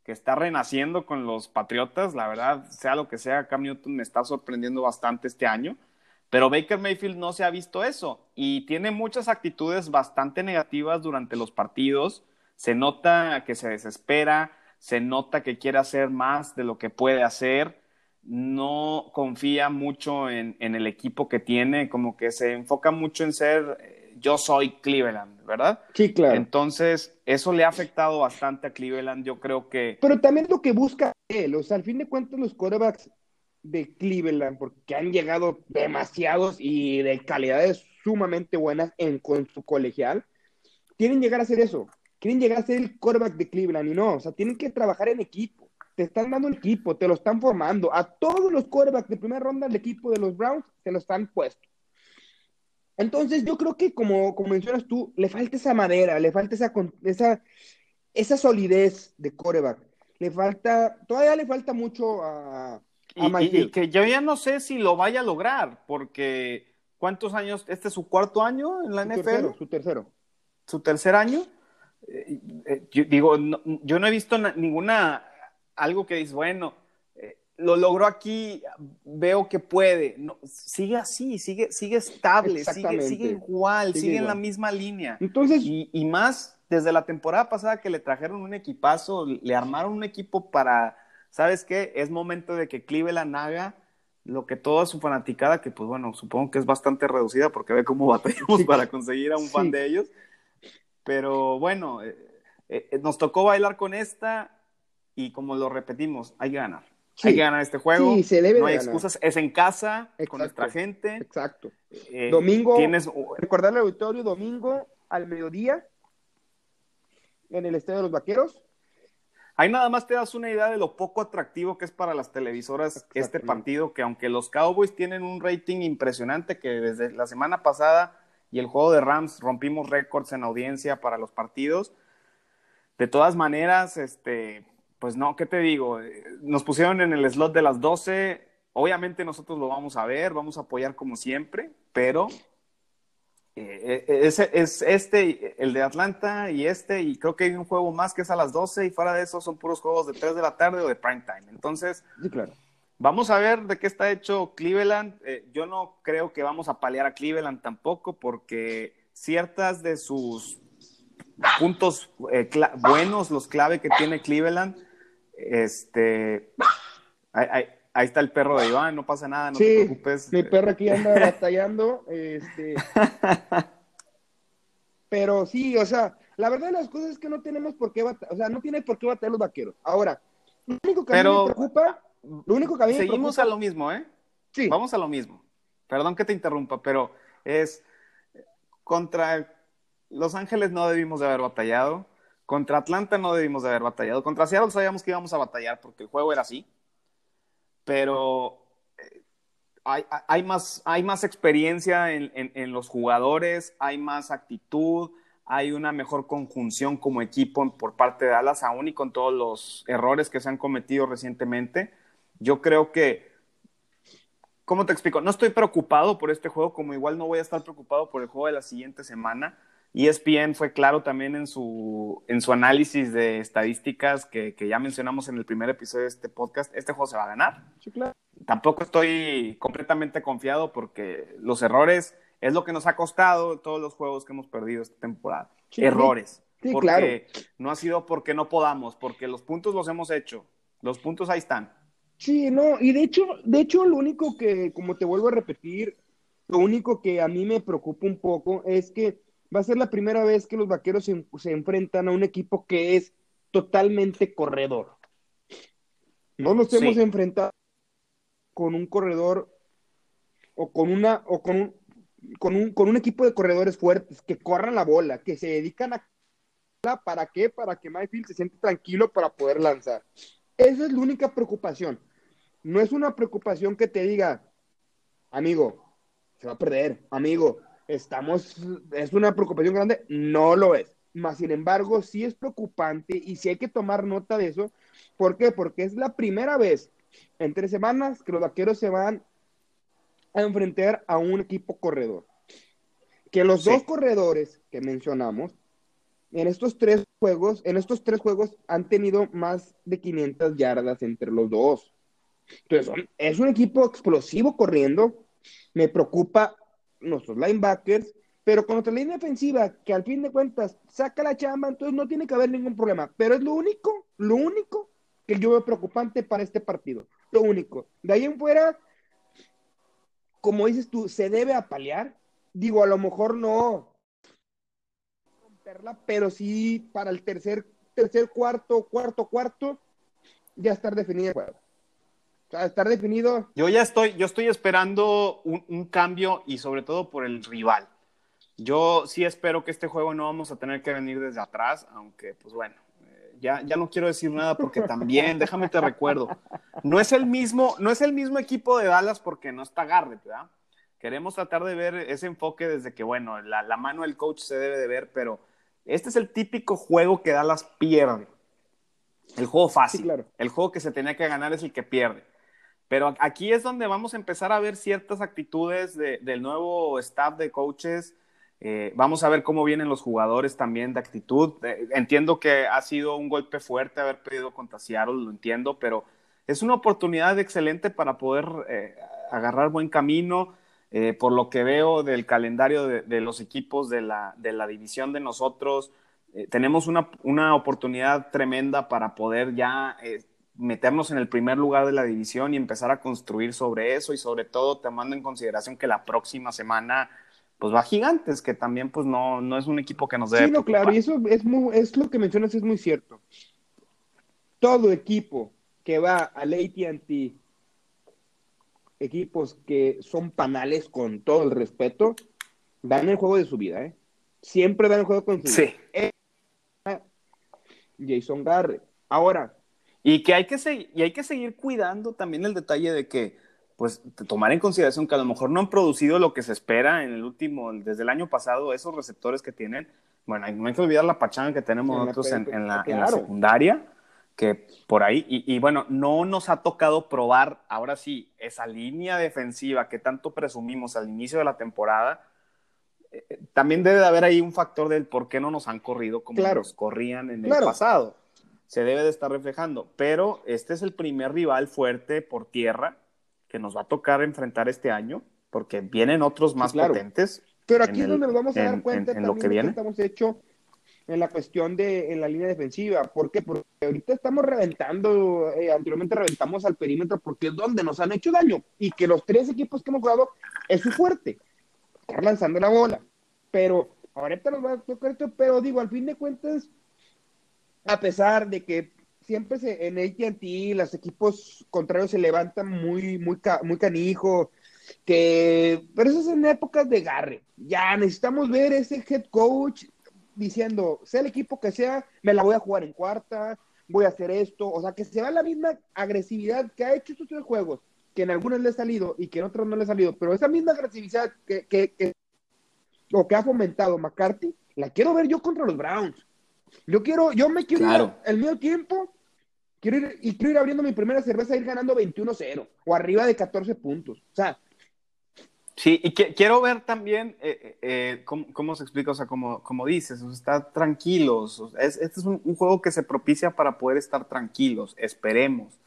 A: que está renaciendo con los Patriotas, la verdad, sea lo que sea, Cam Newton me está sorprendiendo bastante este año. Pero Baker Mayfield no se ha visto eso y tiene muchas actitudes bastante negativas durante los partidos. Se nota que se desespera, se nota que quiere hacer más de lo que puede hacer no confía mucho en, en, el equipo que tiene, como que se enfoca mucho en ser eh, yo soy Cleveland, ¿verdad?
B: Sí, claro.
A: Entonces, eso le ha afectado bastante a Cleveland, yo creo que...
B: Pero también lo que busca él, o sea, al fin de cuentas los quarterbacks de Cleveland, porque han llegado demasiados y de calidades sumamente buenas en con su colegial, quieren llegar a hacer eso, quieren llegar a ser el quarterback de Cleveland y no, o sea, tienen que trabajar en equipo te están dando el equipo, te lo están formando. A todos los quarterbacks de primera ronda del equipo de los Browns se lo están puesto. Entonces, yo creo que, como, como mencionas tú, le falta esa madera, le falta esa, esa, esa solidez de quarterback. Le falta, todavía le falta mucho a, a
A: y, que yo ya no sé si lo vaya a lograr, porque ¿cuántos años? ¿Este es su cuarto año en la
B: su
A: NFL?
B: Tercero, su tercero.
A: ¿Su tercer año? Eh, eh, yo digo, no, yo no he visto na, ninguna algo que dices, bueno, eh, lo logró aquí, veo que puede. No, sigue así, sigue, sigue estable, sigue, sigue, igual, sigue, en la misma línea.
B: Entonces,
A: y, y, más desde la temporada pasada que le trajeron un equipazo, le armaron un equipo para, ¿sabes qué? Es momento de que Cleveland haga lo que toda su fanaticada, que pues bueno, supongo que es bastante reducida porque ve cómo batallamos para conseguir a un fan de ellos. Pero bueno, eh, eh, nos tocó bailar con esta y como lo repetimos, hay que ganar. Hay que ganar este juego. no hay excusas. Es en casa, con nuestra gente.
B: Exacto. Eh, domingo, tienes... recordarle al auditorio, domingo al mediodía, en el Estadio de los Vaqueros.
A: Ahí nada más te das una idea de lo poco atractivo que es para las televisoras este partido, que aunque los Cowboys tienen un rating impresionante, que desde la semana pasada y el juego de Rams rompimos récords en audiencia para los partidos, de todas maneras, este, pues no, ¿qué te digo? Nos pusieron en el slot de las 12, obviamente nosotros lo vamos a ver, vamos a apoyar como siempre, pero eh, eh, es, es, este, el de Atlanta y este, y creo que hay un juego más que es a las 12 y fuera de eso son puros juegos de 3 de la tarde o de prime time. Entonces,
B: claro.
A: vamos a ver de qué está hecho Cleveland. Eh, yo no creo que vamos a paliar a Cleveland tampoco porque ciertas de sus puntos buenos, los clave que tiene Cleveland, este, hay, Ahí está el perro de Iván, no pasa nada, no te preocupes.
B: Mi perro aquí anda batallando. Este... Pero sí, o sea, la verdad de las cosas es que no tenemos por qué batallar, o sea, no tiene por qué batallar los vaqueros. Ahora, lo único que a mí me preocupa, lo único que a mí
A: Seguimos a lo mismo, ¿eh? Sí. Vamos a lo mismo. Perdón que te interrumpa, pero es contra Los Ángeles no debimos de haber batallado. Contra Atlanta no debimos de haber batallado. Contra Seattle sabíamos que íbamos a batallar porque el juego era así pero eh, hay, más, hay más experiencia en, los jugadores, hay más actitud, hay una mejor conjunción como equipo por parte de Dallas, aún y con todos los errores que se han cometido recientemente. Yo creo que, ¿cómo te explico? No estoy preocupado por este juego, como igual no voy a estar preocupado por el juego de la siguiente semana. ESPN fue claro también en su, en su análisis de estadísticas que, que, ya mencionamos en el primer episodio de este podcast. Este juego se va a ganar.
B: Sí, claro.
A: Tampoco estoy completamente confiado porque los errores es lo que nos ha costado todos los juegos que hemos perdido esta temporada. errores.
B: Sí,
A: porque
B: claro.
A: no ha sido porque no podamos, porque los puntos los hemos hecho. Los puntos ahí están.
B: Sí, no, y de hecho, de hecho, lo único que, como te vuelvo a repetir, lo único que a mí me preocupa un poco es que va a ser la primera vez que los vaqueros se, enfrentan a un equipo que es totalmente corredor. No nos hemos enfrentado con un corredor o con una o con un, con un, con un equipo de corredores fuertes que corran la bola, que se dedican a ¿para qué? Para que Mayfield se siente tranquilo para poder lanzar. Esa es la única preocupación. No es una preocupación que te diga, amigo, se va a perder, amigo, estamos, es una preocupación grande, no lo es. Más sin embargo, sí es preocupante y sí hay que tomar nota de eso. ¿Por qué? Porque es la primera vez en tres semanas que los vaqueros se van a enfrentar a un equipo corredor. Que los dos corredores que mencionamos, en estos tres juegos, en estos tres juegos han tenido más de 500 yardas entre los dos. Entonces, es un equipo explosivo corriendo. Me preocupa nuestros linebackers, pero con nuestra línea defensiva, que al fin de cuentas saca la chamba, entonces no tiene que haber ningún problema. Pero es lo único, lo único que yo veo preocupante para este partido. Lo único. De ahí en fuera, como dices tú, se debe apalear. Digo, a lo mejor no pero sí para el tercer, tercer, cuarto, cuarto, cuarto, ya estar definido el juego estar definido.
A: Yo ya estoy, yo estoy esperando un, cambio y sobre todo por el rival. Yo sí espero que este juego no vamos a tener que venir desde atrás, aunque pues bueno, eh, ya, ya no quiero decir nada porque también, déjame te recuerdo, no es el mismo, no es el mismo equipo de Dallas porque no está Garrett, ¿verdad? Queremos tratar de ver ese enfoque desde que, bueno, la, la mano del coach se debe de ver, pero este es el típico juego que Dallas pierde. El juego fácil. El juego que se tenía que ganar es el que pierde. Pero aquí es donde vamos a empezar a ver ciertas actitudes del nuevo staff de coaches Eh, vamos a ver cómo vienen los jugadores también de actitud. Eh, entiendo que ha sido un golpe fuerte haber perdido contra Seattle, lo entiendo, pero es una oportunidad excelente para poder eh, agarrar buen camino. por lo que veo del calendario de, los equipos de la, de la, división de nosotros, tenemos una, una, oportunidad tremenda para poder ya meternos en el primer lugar de la división y empezar a construir sobre eso y sobre todo tomando en consideración que la próxima semana pues va a Gigantes, que también pues no, no es un equipo que nos debe.
B: Sí, no, claro, y eso es, muy, es lo que mencionas, es muy cierto. Todo equipo que va al ATT, equipos que son panales con todo el respeto, dan el juego de su vida, ¿eh? Siempre dan el juego con su
A: sí.
B: vida. Jason Garrett. Ahora.
A: Y que hay que, y hay que seguir cuidando también el detalle de que pues tomar en consideración que a lo mejor no han producido lo que se espera en el último, desde el año pasado, esos receptores que tienen. Bueno, no hay que olvidar la pachanga que tenemos nosotros en, la, secundaria, que por ahí, y, bueno, no nos ha tocado probar ahora sí esa línea defensiva que tanto presumimos al inicio de la temporada. Eh, eh, también debe de haber ahí un factor del por qué no nos han corrido como nos corrían en el pasado. Se debe de estar reflejando, pero este es el primer rival fuerte por tierra que nos va a tocar enfrentar este año, porque vienen otros más potentes.
B: Pero aquí es donde nos vamos a dar cuenta en, lo que, viene. estamos hecho en la cuestión de en la línea defensiva. ¿Por qué? Porque ahorita estamos reventando, eh, anteriormente reventamos al perímetro porque es donde nos han hecho daño y que los tres equipos que hemos jugado es su fuerte, estar lanzando la bola. Pero ahorita nos va a tocar esto, pero digo, al fin de cuentas, a pesar de que siempre se, en AT&T los equipos contrarios se levantan muy, muy, muy canijo, que, pero eso es en épocas de garre. Ya necesitamos ver ese head coach diciendo, sea el equipo que sea, me la voy a jugar en cuarta, voy a hacer esto, o sea, que se va la misma agresividad que ha hecho estos tres juegos, que en algunos le ha salido y que en otros no le ha salido, pero esa misma agresividad que, que, o que ha fomentado McCarthy, la quiero ver yo contra los Browns. Yo quiero, yo me quiero claro. el mío tiempo Quiero ir, y quiero ir abriendo mi primera cerveza e ir ganando 21-0 o arriba de 14 puntos. O sea.
A: Sí, y quiero ver también eh, eh, eh, cómo, se explica, o sea, como, como dices, o sea, estar tranquilos. este es un, juego que se propicia para poder estar tranquilos, esperemos.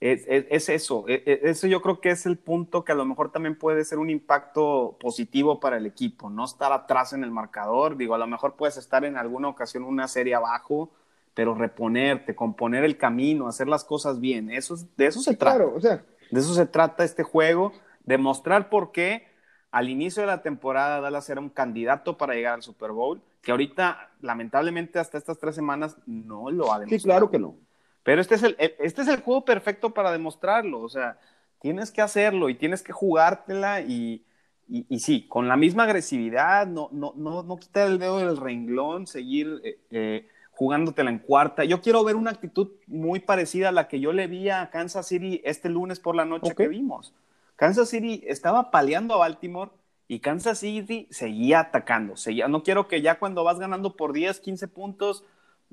A: Es, es, eso, e, e, eso yo creo que es el punto que a lo mejor también puede ser un impacto positivo para el equipo, no estar atrás en el marcador, digo, a lo mejor puedes estar en alguna ocasión una serie abajo, pero reponerte, componer el camino, hacer las cosas bien, eso, de eso se trata.
B: o sea.
A: De eso se trata este juego, demostrar por qué al inicio de la temporada Dallas era un candidato para llegar al Super Bowl, que ahorita, lamentablemente, hasta estas tres semanas no lo ha demostrado.
B: Sí, claro que no.
A: Pero este es el, este es el juego perfecto para demostrarlo, o sea, tienes que hacerlo y tienes que jugártela y, y, sí, con la misma agresividad, no, no, no, no quitar el dedo del renglón, seguir eh, eh, jugándotela en cuarta. Yo quiero ver una actitud muy parecida a la que yo le vi a Kansas City este lunes por la noche que vimos. Kansas City estaba paleando a Baltimore y Kansas City seguía atacando. Seguía, no quiero que ya cuando vas ganando por 10, 15 puntos,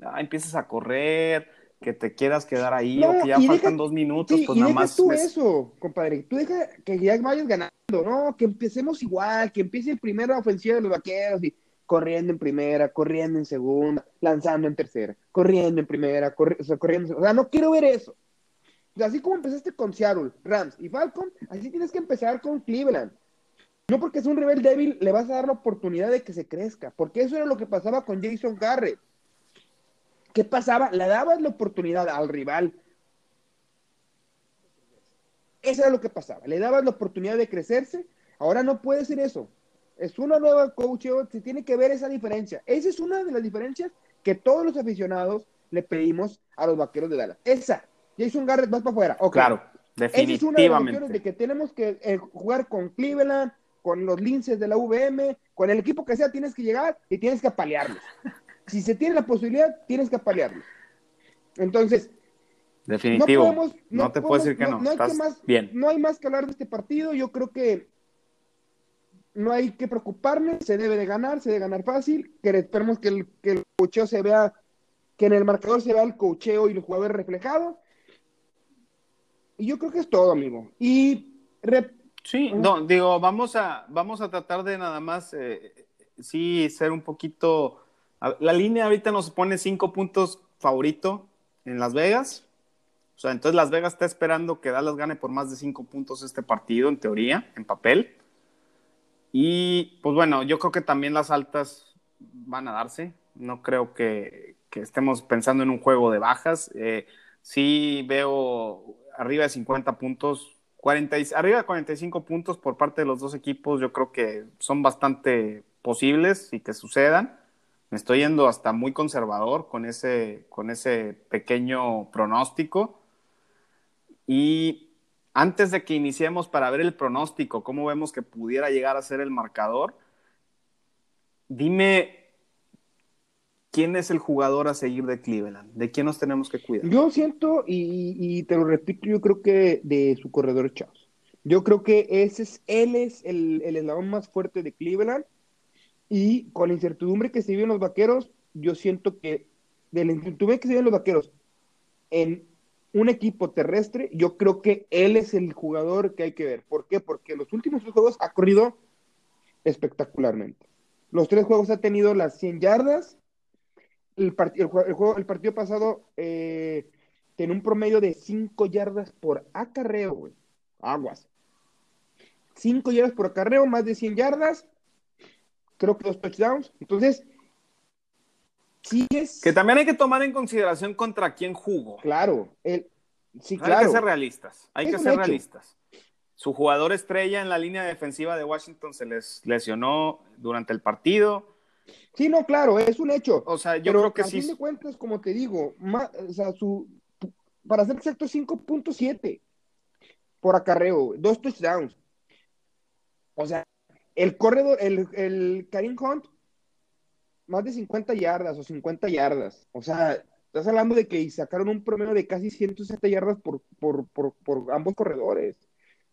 A: ah, empieces a correr, que te quieras quedar ahí o que ya faltan dos minutos, pues nada más.
B: tú eso, compadre. Tú deja que ya vayas ganando, ¿no? Que empecemos igual, que empiece el primera ofensiva de los vaqueros y corriendo en primera, corriendo en segunda, lanzando en tercera, corriendo en primera, o sea, corriendo. O sea, no quiero ver eso. así como empezaste con Seattle, Rams y Falcon, así tienes que empezar con Cleveland. No porque es un rival débil, le vas a dar la oportunidad de que se crezca, porque eso era lo que pasaba con Jason Garrett. ¿Qué pasaba? Le dabas la oportunidad al rival. Eso era lo que pasaba. Le dabas la oportunidad de crecerse. Ahora no puede ser eso. Es una nueva coach, se tiene que ver esa diferencia. Esa es una de las diferencias que todos los aficionados le pedimos a los vaqueros de Dallas. Esa. Jason Garrett, vas para afuera.
A: Claro, definitivamente. Esa es una de las opciones
B: de que tenemos que eh, jugar con Cleveland, con los linces de la VM, con el equipo que sea, tienes que llegar y tienes que apalearlos. Si se tiene la posibilidad, tienes que apalearlos. Entonces,
A: Definitivo. No, te puedo decir que no. hay más, bien.
B: no hay más que hablar de este partido. Yo creo que no hay que preocuparnos, se debe de ganar, se debe ganar fácil, que esperemos que el, que el cocheo se vea, que en el marcador se vea el cocheo y el jugador reflejado. Y yo creo que es todo, amigo. Y
A: sí, no, digo, vamos a, vamos a tratar de nada más eh, sí ser un poquito. La línea ahorita nos pone cinco puntos favorito en Las Vegas. O sea, entonces Las Vegas está esperando que Dallas gane por más de cinco puntos este partido, en teoría, en papel. Y pues bueno, yo creo que también las altas van a darse. No creo que, estemos pensando en un juego de bajas. Eh, sí veo arriba de 50 puntos, 40, arriba de 45 puntos por parte de los dos equipos. Yo creo que son bastante posibles y que sucedan. Me estoy yendo hasta muy conservador con ese, con ese pequeño pronóstico. Y antes de que iniciemos para ver el pronóstico, cómo vemos que pudiera llegar a ser el marcador, dime quién es el jugador a seguir de Cleveland, de quién nos tenemos que cuidar.
B: Yo siento, y, te lo repito, yo creo que de su corredor Charles. Yo creo que ese es, él es el, el eslabón más fuerte de Cleveland. Y con la incertidumbre que se viven los vaqueros, yo siento que de la incertidumbre que se viven los vaqueros en un equipo terrestre, yo creo que él es el jugador que hay que ver. ¿Por qué? Porque los últimos tres juegos ha corrido espectacularmente. Los tres juegos ha tenido las 100 yardas. El, juego, el partido pasado eh, tiene un promedio de 5 yardas por acarreo, güey. Aguas. 5 yardas por acarreo, más de 100 yardas. Creo que dos touchdowns. Entonces,
A: que también hay que tomar en consideración contra quién jugó.
B: Claro,
A: sí, claro. Hay que ser realistas, hay que ser realistas. Su jugador estrella en la línea defensiva de Washington se les lesionó durante el partido.
B: Sí, no, claro, es un hecho.
A: O sea, yo creo que
B: a
A: sí.
B: fin de cuentas, como te digo, o sea, su, para ser exacto, 5.7 por acarreo, dos touchdowns. O sea, el corredor, el, el Karim Hunt más de 50 yardas o 50 yardas. O sea, estás hablando de que sacaron un promedio de casi 160 yardas por, por, ambos corredores.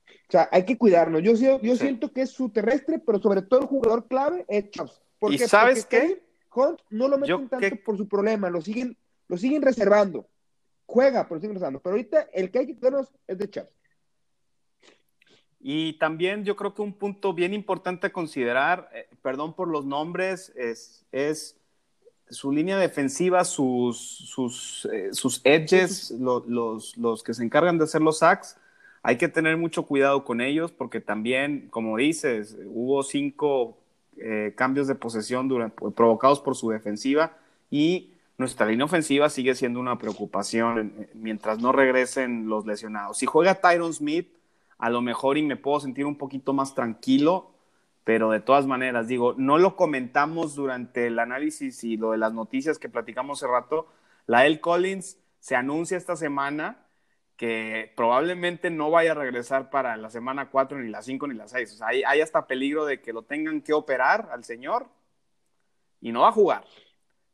B: O sea, hay que cuidarnos. Yo, yo siento que es su terrestre, pero sobre todo el jugador clave es Chaps.
A: ¿Y sabes qué?
B: Hunt no lo meten tanto por su problema, lo siguen, lo siguen reservando. Juega, pero siguen reservando. Pero ahorita el que hay que cuidarnos es de Chaps.
A: Y también yo creo que un punto bien importante a considerar, eh, perdón por los nombres, es, su línea defensiva, sus, eh, edges, los, que se encargan de hacer los sacks. Hay que tener mucho cuidado con ellos porque también, como dices, hubo cinco eh, cambios de posesión provocados por su defensiva y nuestra línea ofensiva sigue siendo una preocupación mientras no regresen los lesionados. Si juega Tyron Smith, a lo mejor y me puedo sentir un poquito más tranquilo, pero de todas maneras, digo, no lo comentamos durante el análisis y lo de las noticias que platicamos hace rato. La El Collins se anuncia esta semana que probablemente no vaya a regresar para la semana 4, ni la 5, ni la 6. O sea, hay, hay hasta peligro de que lo tengan que operar al señor y no va a jugar.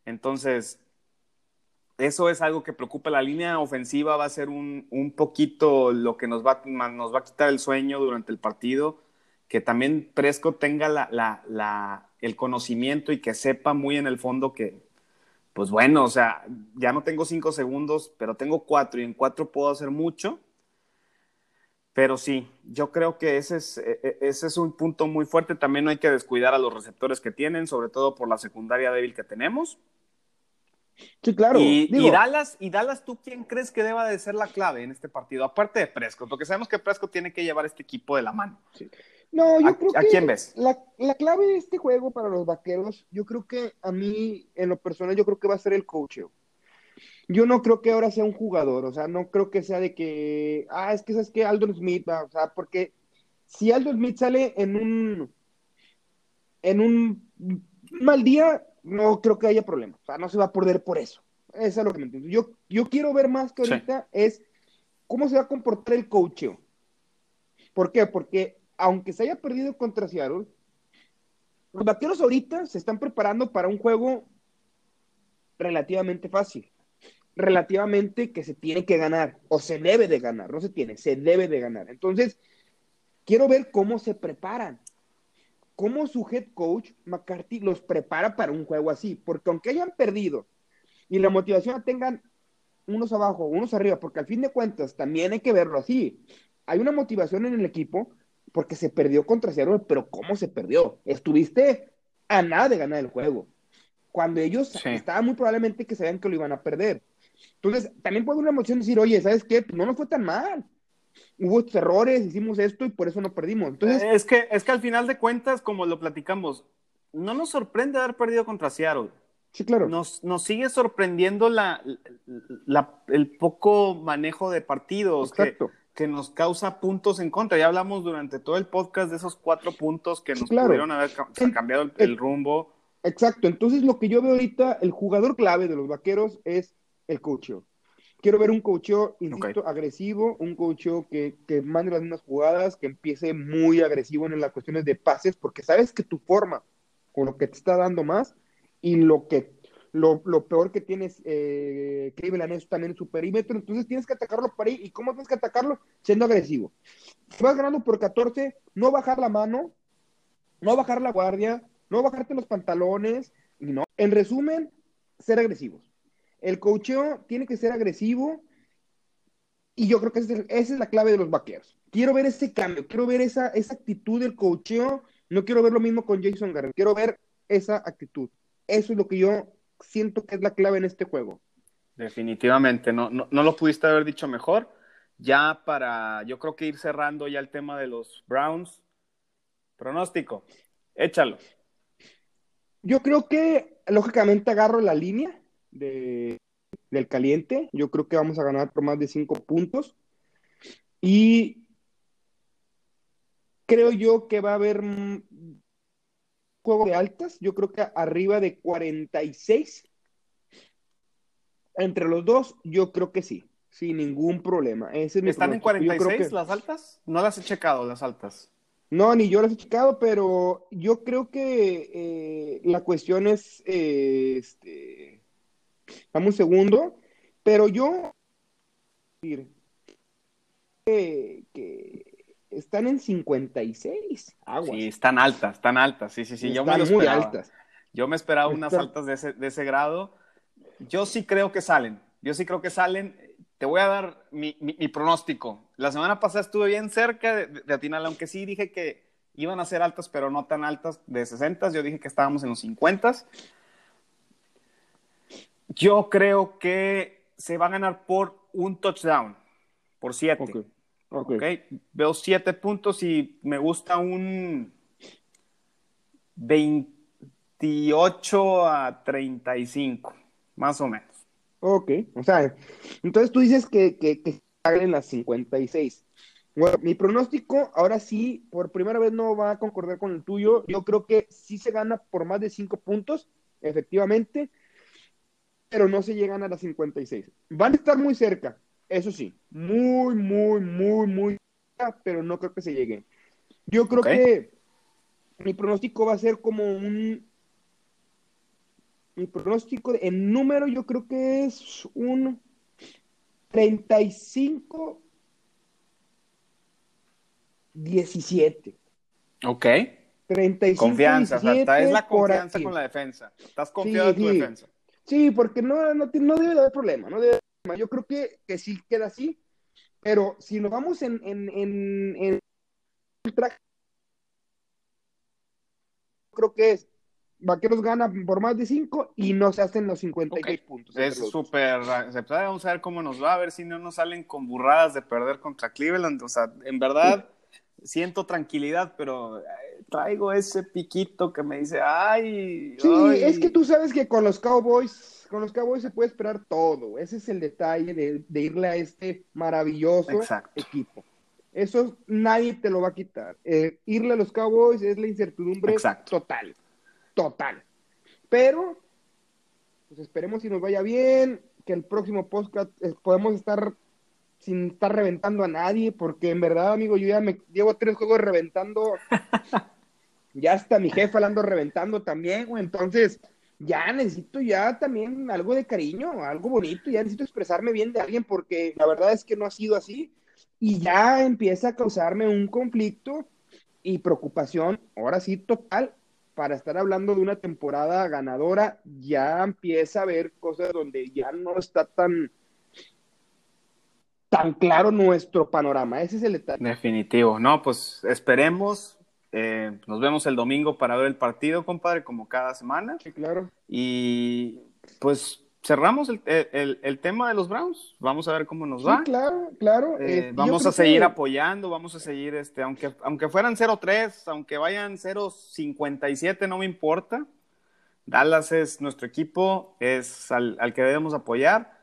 A: Entonces, eso es algo que preocupa. La línea ofensiva va a ser un, poquito lo que nos va, nos va a quitar el sueño durante el partido. Que también Presco tenga el conocimiento y que sepa muy en el fondo que, pues bueno, o sea, ya no tengo cinco segundos, pero tengo cuatro y en cuatro puedo hacer mucho. Pero sí, yo creo que ese es, e, e, ese es un punto muy fuerte. También no hay que descuidar a los receptores que tienen, sobre todo por la secundaria débil que tenemos.
B: Sí, claro.
A: Y, Dallas, y Dallas, ¿tú quién crees que deba de ser la clave en este partido? Aparte de Prescott, porque sabemos que Prescott tiene que llevar este equipo de la mano.
B: No, yo creo
A: ¿A quién ves?
B: La, clave de este juego para los vaqueros, yo creo que a mí, en lo personal, yo creo que va a ser el coach. Yo no creo que ahora sea un jugador, o sea, no creo que sea de que, ah, es que sabes que Aldo Smith, o sea, porque si Aldo Smith sale en un, en un mal día, no creo que haya problema. O sea, no se va a perder por eso. Eso es lo que me entiendo. Yo, yo quiero ver más que ahorita es cómo se va a comportar el coacheo. ¿Por qué? Porque aunque se haya perdido contra Seattle, los vaqueros ahorita se están preparando para un juego relativamente fácil. Relativamente que se tiene que ganar, o se debe de ganar, no se tiene, se debe de ganar. Entonces, quiero ver cómo se preparan cómo su head coach McCarthy los prepara para un juego así, porque aunque hayan perdido y la motivación la tengan unos abajo, unos arriba, porque al fin de cuentas también hay que verlo así. Hay una motivación en el equipo porque se perdió contra Seattle, pero ¿cómo se perdió? Estuviste a nada de ganar el juego. Cuando ellos estaban muy probablemente que sabían que lo iban a perder. Entonces, también puede una emoción de decir, oye, ¿sabes qué? No nos fue tan mal. Hubo errores, hicimos esto y por eso no perdimos. Entonces,
A: es que, es que al final de cuentas, como lo platicamos, no nos sorprende haber perdido contra Seattle.
B: Sí, claro.
A: Nos, nos sigue sorprendiendo la, el poco manejo de partidos que, que, nos causa puntos en contra. Ya hablamos durante todo el podcast de esos cuatro puntos que nos pudieron haber cambiado el, rumbo.
B: Exacto. Entonces, lo que yo veo ahorita, el jugador clave de los vaqueros es el coacheo. Quiero ver un coacheo, insisto, agresivo, un coacheo que, que mande las mismas jugadas, que empiece muy agresivo en las cuestiones de pases, porque sabes que tu forma, con lo que te está dando más, y lo que lo, lo peor que tienes eh, Cleveland es también su perímetro, entonces tienes que atacarlo para ahí. ¿Y cómo tienes que atacarlo? Siendo agresivo. Si vas ganando por 14, no bajar la mano, no bajar la guardia, no bajarte los pantalones, y no. En resumen, ser agresivos. El cocheo tiene que ser agresivo y yo creo que esa es, la clave de los vaqueros. Quiero ver ese cambio, quiero ver esa, esa actitud del cocheo. No quiero ver lo mismo con Jason Garrett, quiero ver esa actitud. Eso es lo que yo siento que es la clave en este juego.
A: Definitivamente, no, no, lo pudiste haber dicho mejor. Ya para, yo creo que ir cerrando ya el tema de los Browns. Pronóstico, échalo.
B: Yo creo que, lógicamente, agarro la línea de, del caliente. Yo creo que vamos a ganar por más de cinco puntos. Y creo yo que va a haber juego de altas, yo creo que arriba de 46. Entre los dos, yo creo que sí, sin ningún problema.
A: ¿Están en 46 las altas? No las he checado, las altas.
B: No, ni yo las he checado, pero yo creo que eh, la cuestión es, eh, este, dame un segundo, pero yo, que están en 56. Aguas.
A: Sí, están altas, están altas. Sí, sí, sí. Yo me muy altas. Yo me esperaba unas altas de ese, de ese, grado. Yo sí creo que salen. Yo sí creo que salen. Te voy a dar mi, mi, pronóstico. La semana pasada estuve bien cerca de, de, atinar, aunque sí dije que iban a ser altas, pero no tan altas de 60. Yo dije que estábamos en los 50. Yo creo que se va a ganar por un touchdown, por siete. Okay. Veo siete puntos y me gusta un 28 a 35, más o menos.
B: Ok, o sea, entonces tú dices que, que, que en las 56. Bueno, mi pronóstico ahora sí, por primera vez no va a concordar con el tuyo. Yo creo que sí se gana por más de 5 puntos, efectivamente, pero no se llegan a las 56. Van a estar muy cerca, eso sí, muy, muy, muy, muy, pero no creo que se llegue. Yo creo que mi pronóstico va a ser como un. Mi pronóstico en número, yo creo que es un 35 17.
A: Ok.
B: 35
A: Confianza, 17 o sea, es la confianza con la defensa. Estás confiado en tu defensa.
B: Sí, porque no, no, no debe de haber problema, no debe yo creo que, que sí queda así, pero si nos vamos en, en, en, en creo que es Vaqueros gana por más de 5 y no se hacen los 56 puntos.
A: Es súper aceptable. Vamos a ver cómo nos va, a ver si no nos salen con burradas de perder contra Cleveland. O sea, en verdad siento tranquilidad, pero eh, traigo ese piquito que me dice, ay.
B: Sí, es que tú sabes que con los Cowboys con los Cowboys se puede esperar todo. Ese es el detalle de, irle a este maravilloso equipo. Eso nadie te lo va a quitar. Eh, irle a los Cowboys es la incertidumbre total. Total. Pero, pues esperemos si nos vaya bien, que el próximo podcast eh, podemos estar sin estar reventando a nadie, porque en verdad, amigo, yo ya me llevo tres juegos reventando. ya hasta mi jefe hablando reventando también, güey. Entonces, ya necesito ya también algo de cariño, algo bonito, ya necesito expresarme bien de alguien porque la verdad es que no ha sido así y ya empieza a causarme un conflicto y preocupación, ahora sí total, para estar hablando de una temporada ganadora, ya empieza a ver cosas donde ya no está tan tan claro nuestro panorama. Ese es el detalle.
A: Definitivo. No, pues esperemos Eh, nos vemos el domingo para ver el partido, compadre, como cada semana.
B: Sí, claro.
A: Y pues cerramos el, el, el, tema de los Browns. Vamos a ver cómo nos va.
B: Sí, claro, claro.
A: Eh, vamos a seguir que... apoyando, vamos a seguir, este, aunque, aunque fueran 0-3, aunque vayan 0-57, no me importa. Dallas es nuestro equipo, es al, al, que debemos apoyar.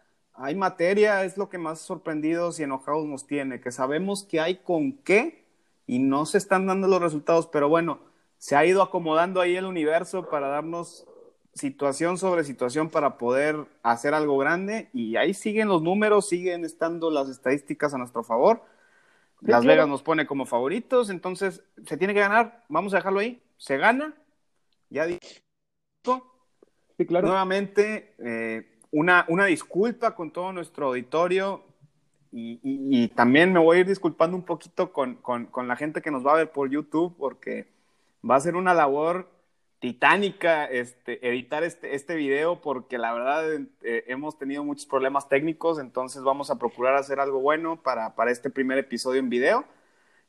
A: Hay materia, es lo que más sorprendidos y enojados nos tiene, que sabemos que hay con qué y no se están dando los resultados, pero bueno, se ha ido acomodando ahí el universo para darnos situación sobre situación para poder hacer algo grande y ahí siguen los números, siguen estando las estadísticas a nuestro favor. Las Vegas nos pone como favoritos, entonces se tiene que ganar, vamos a dejarlo ahí, se gana, ya dijo.
B: Sí, claro.
A: Nuevamente, eh, una, una disculpa con todo nuestro auditorio y, y, y, también me voy a ir disculpando un poquito con, con, con la gente que nos va a ver por YouTube porque va a ser una labor titánica este, editar este, este video porque la verdad eh, hemos tenido muchos problemas técnicos, entonces vamos a procurar hacer algo bueno para, para este primer episodio en video.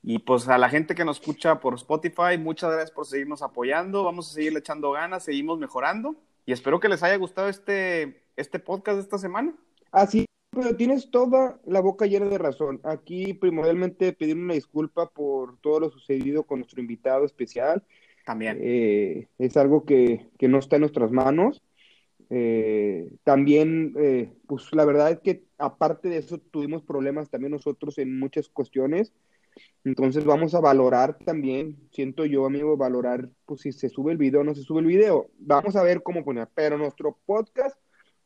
A: Y pues a la gente que nos escucha por Spotify, muchas gracias por seguirnos apoyando, vamos a seguirle echando ganas, seguimos mejorando y espero que les haya gustado este, este podcast de esta semana.
B: Así, pero tienes toda la boca llena de razón. Aquí primordialmente pedir una disculpa por todo lo sucedido con nuestro invitado especial.
A: También.
B: Eh, es algo que, que, no está en nuestras manos. Eh, también, eh, pues la verdad es que aparte de eso tuvimos problemas también nosotros en muchas cuestiones. Entonces vamos a valorar también, siento yo, amigo, valorar pues si se sube el video o no se sube el video. Vamos a ver cómo poner. Pero nuestro podcast,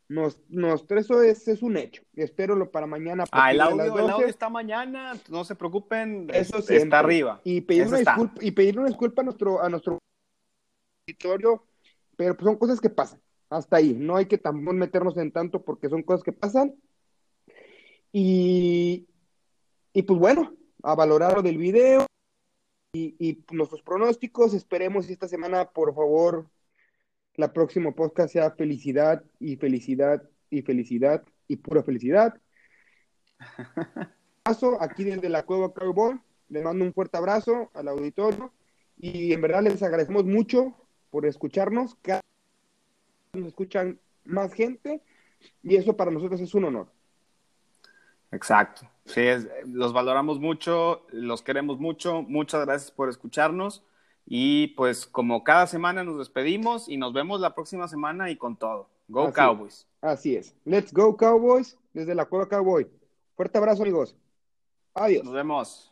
B: nos, eso es, es un hecho. Espero para mañana.
A: Ah, el audio, el audio está mañana, no se preocupen, eso siempre. está arriba.
B: Y pedir, una disculpa, y pedir una disculpa a nuestro, a nuestro auditorio, pero pues son cosas que pasan. Hasta ahí, no hay que tampoco meternos en tanto porque son cosas que pasan. Y, y pues bueno, a valorar lo del video y, y, nuestros pronósticos. Esperemos esta semana, por favor, la próxima podcast sea felicidad y felicidad y felicidad y pura felicidad. Paso aquí desde la Cueva Cowboy. Le mando un fuerte abrazo al auditorio y en verdad les agradecemos mucho por escucharnos. Cada nos escuchan más gente y eso para nosotros es un honor.
A: Exacto. Sí, es, los valoramos mucho, los queremos mucho. Muchas gracias por escucharnos. Y pues como cada semana nos despedimos y nos vemos la próxima semana y con todo. Go
B: así,
A: Cowboys.
B: Así es. Let's go Cowboys desde la Cueva Cowboy. Fuerte abrazo amigos. Adiós.
A: Nos vemos.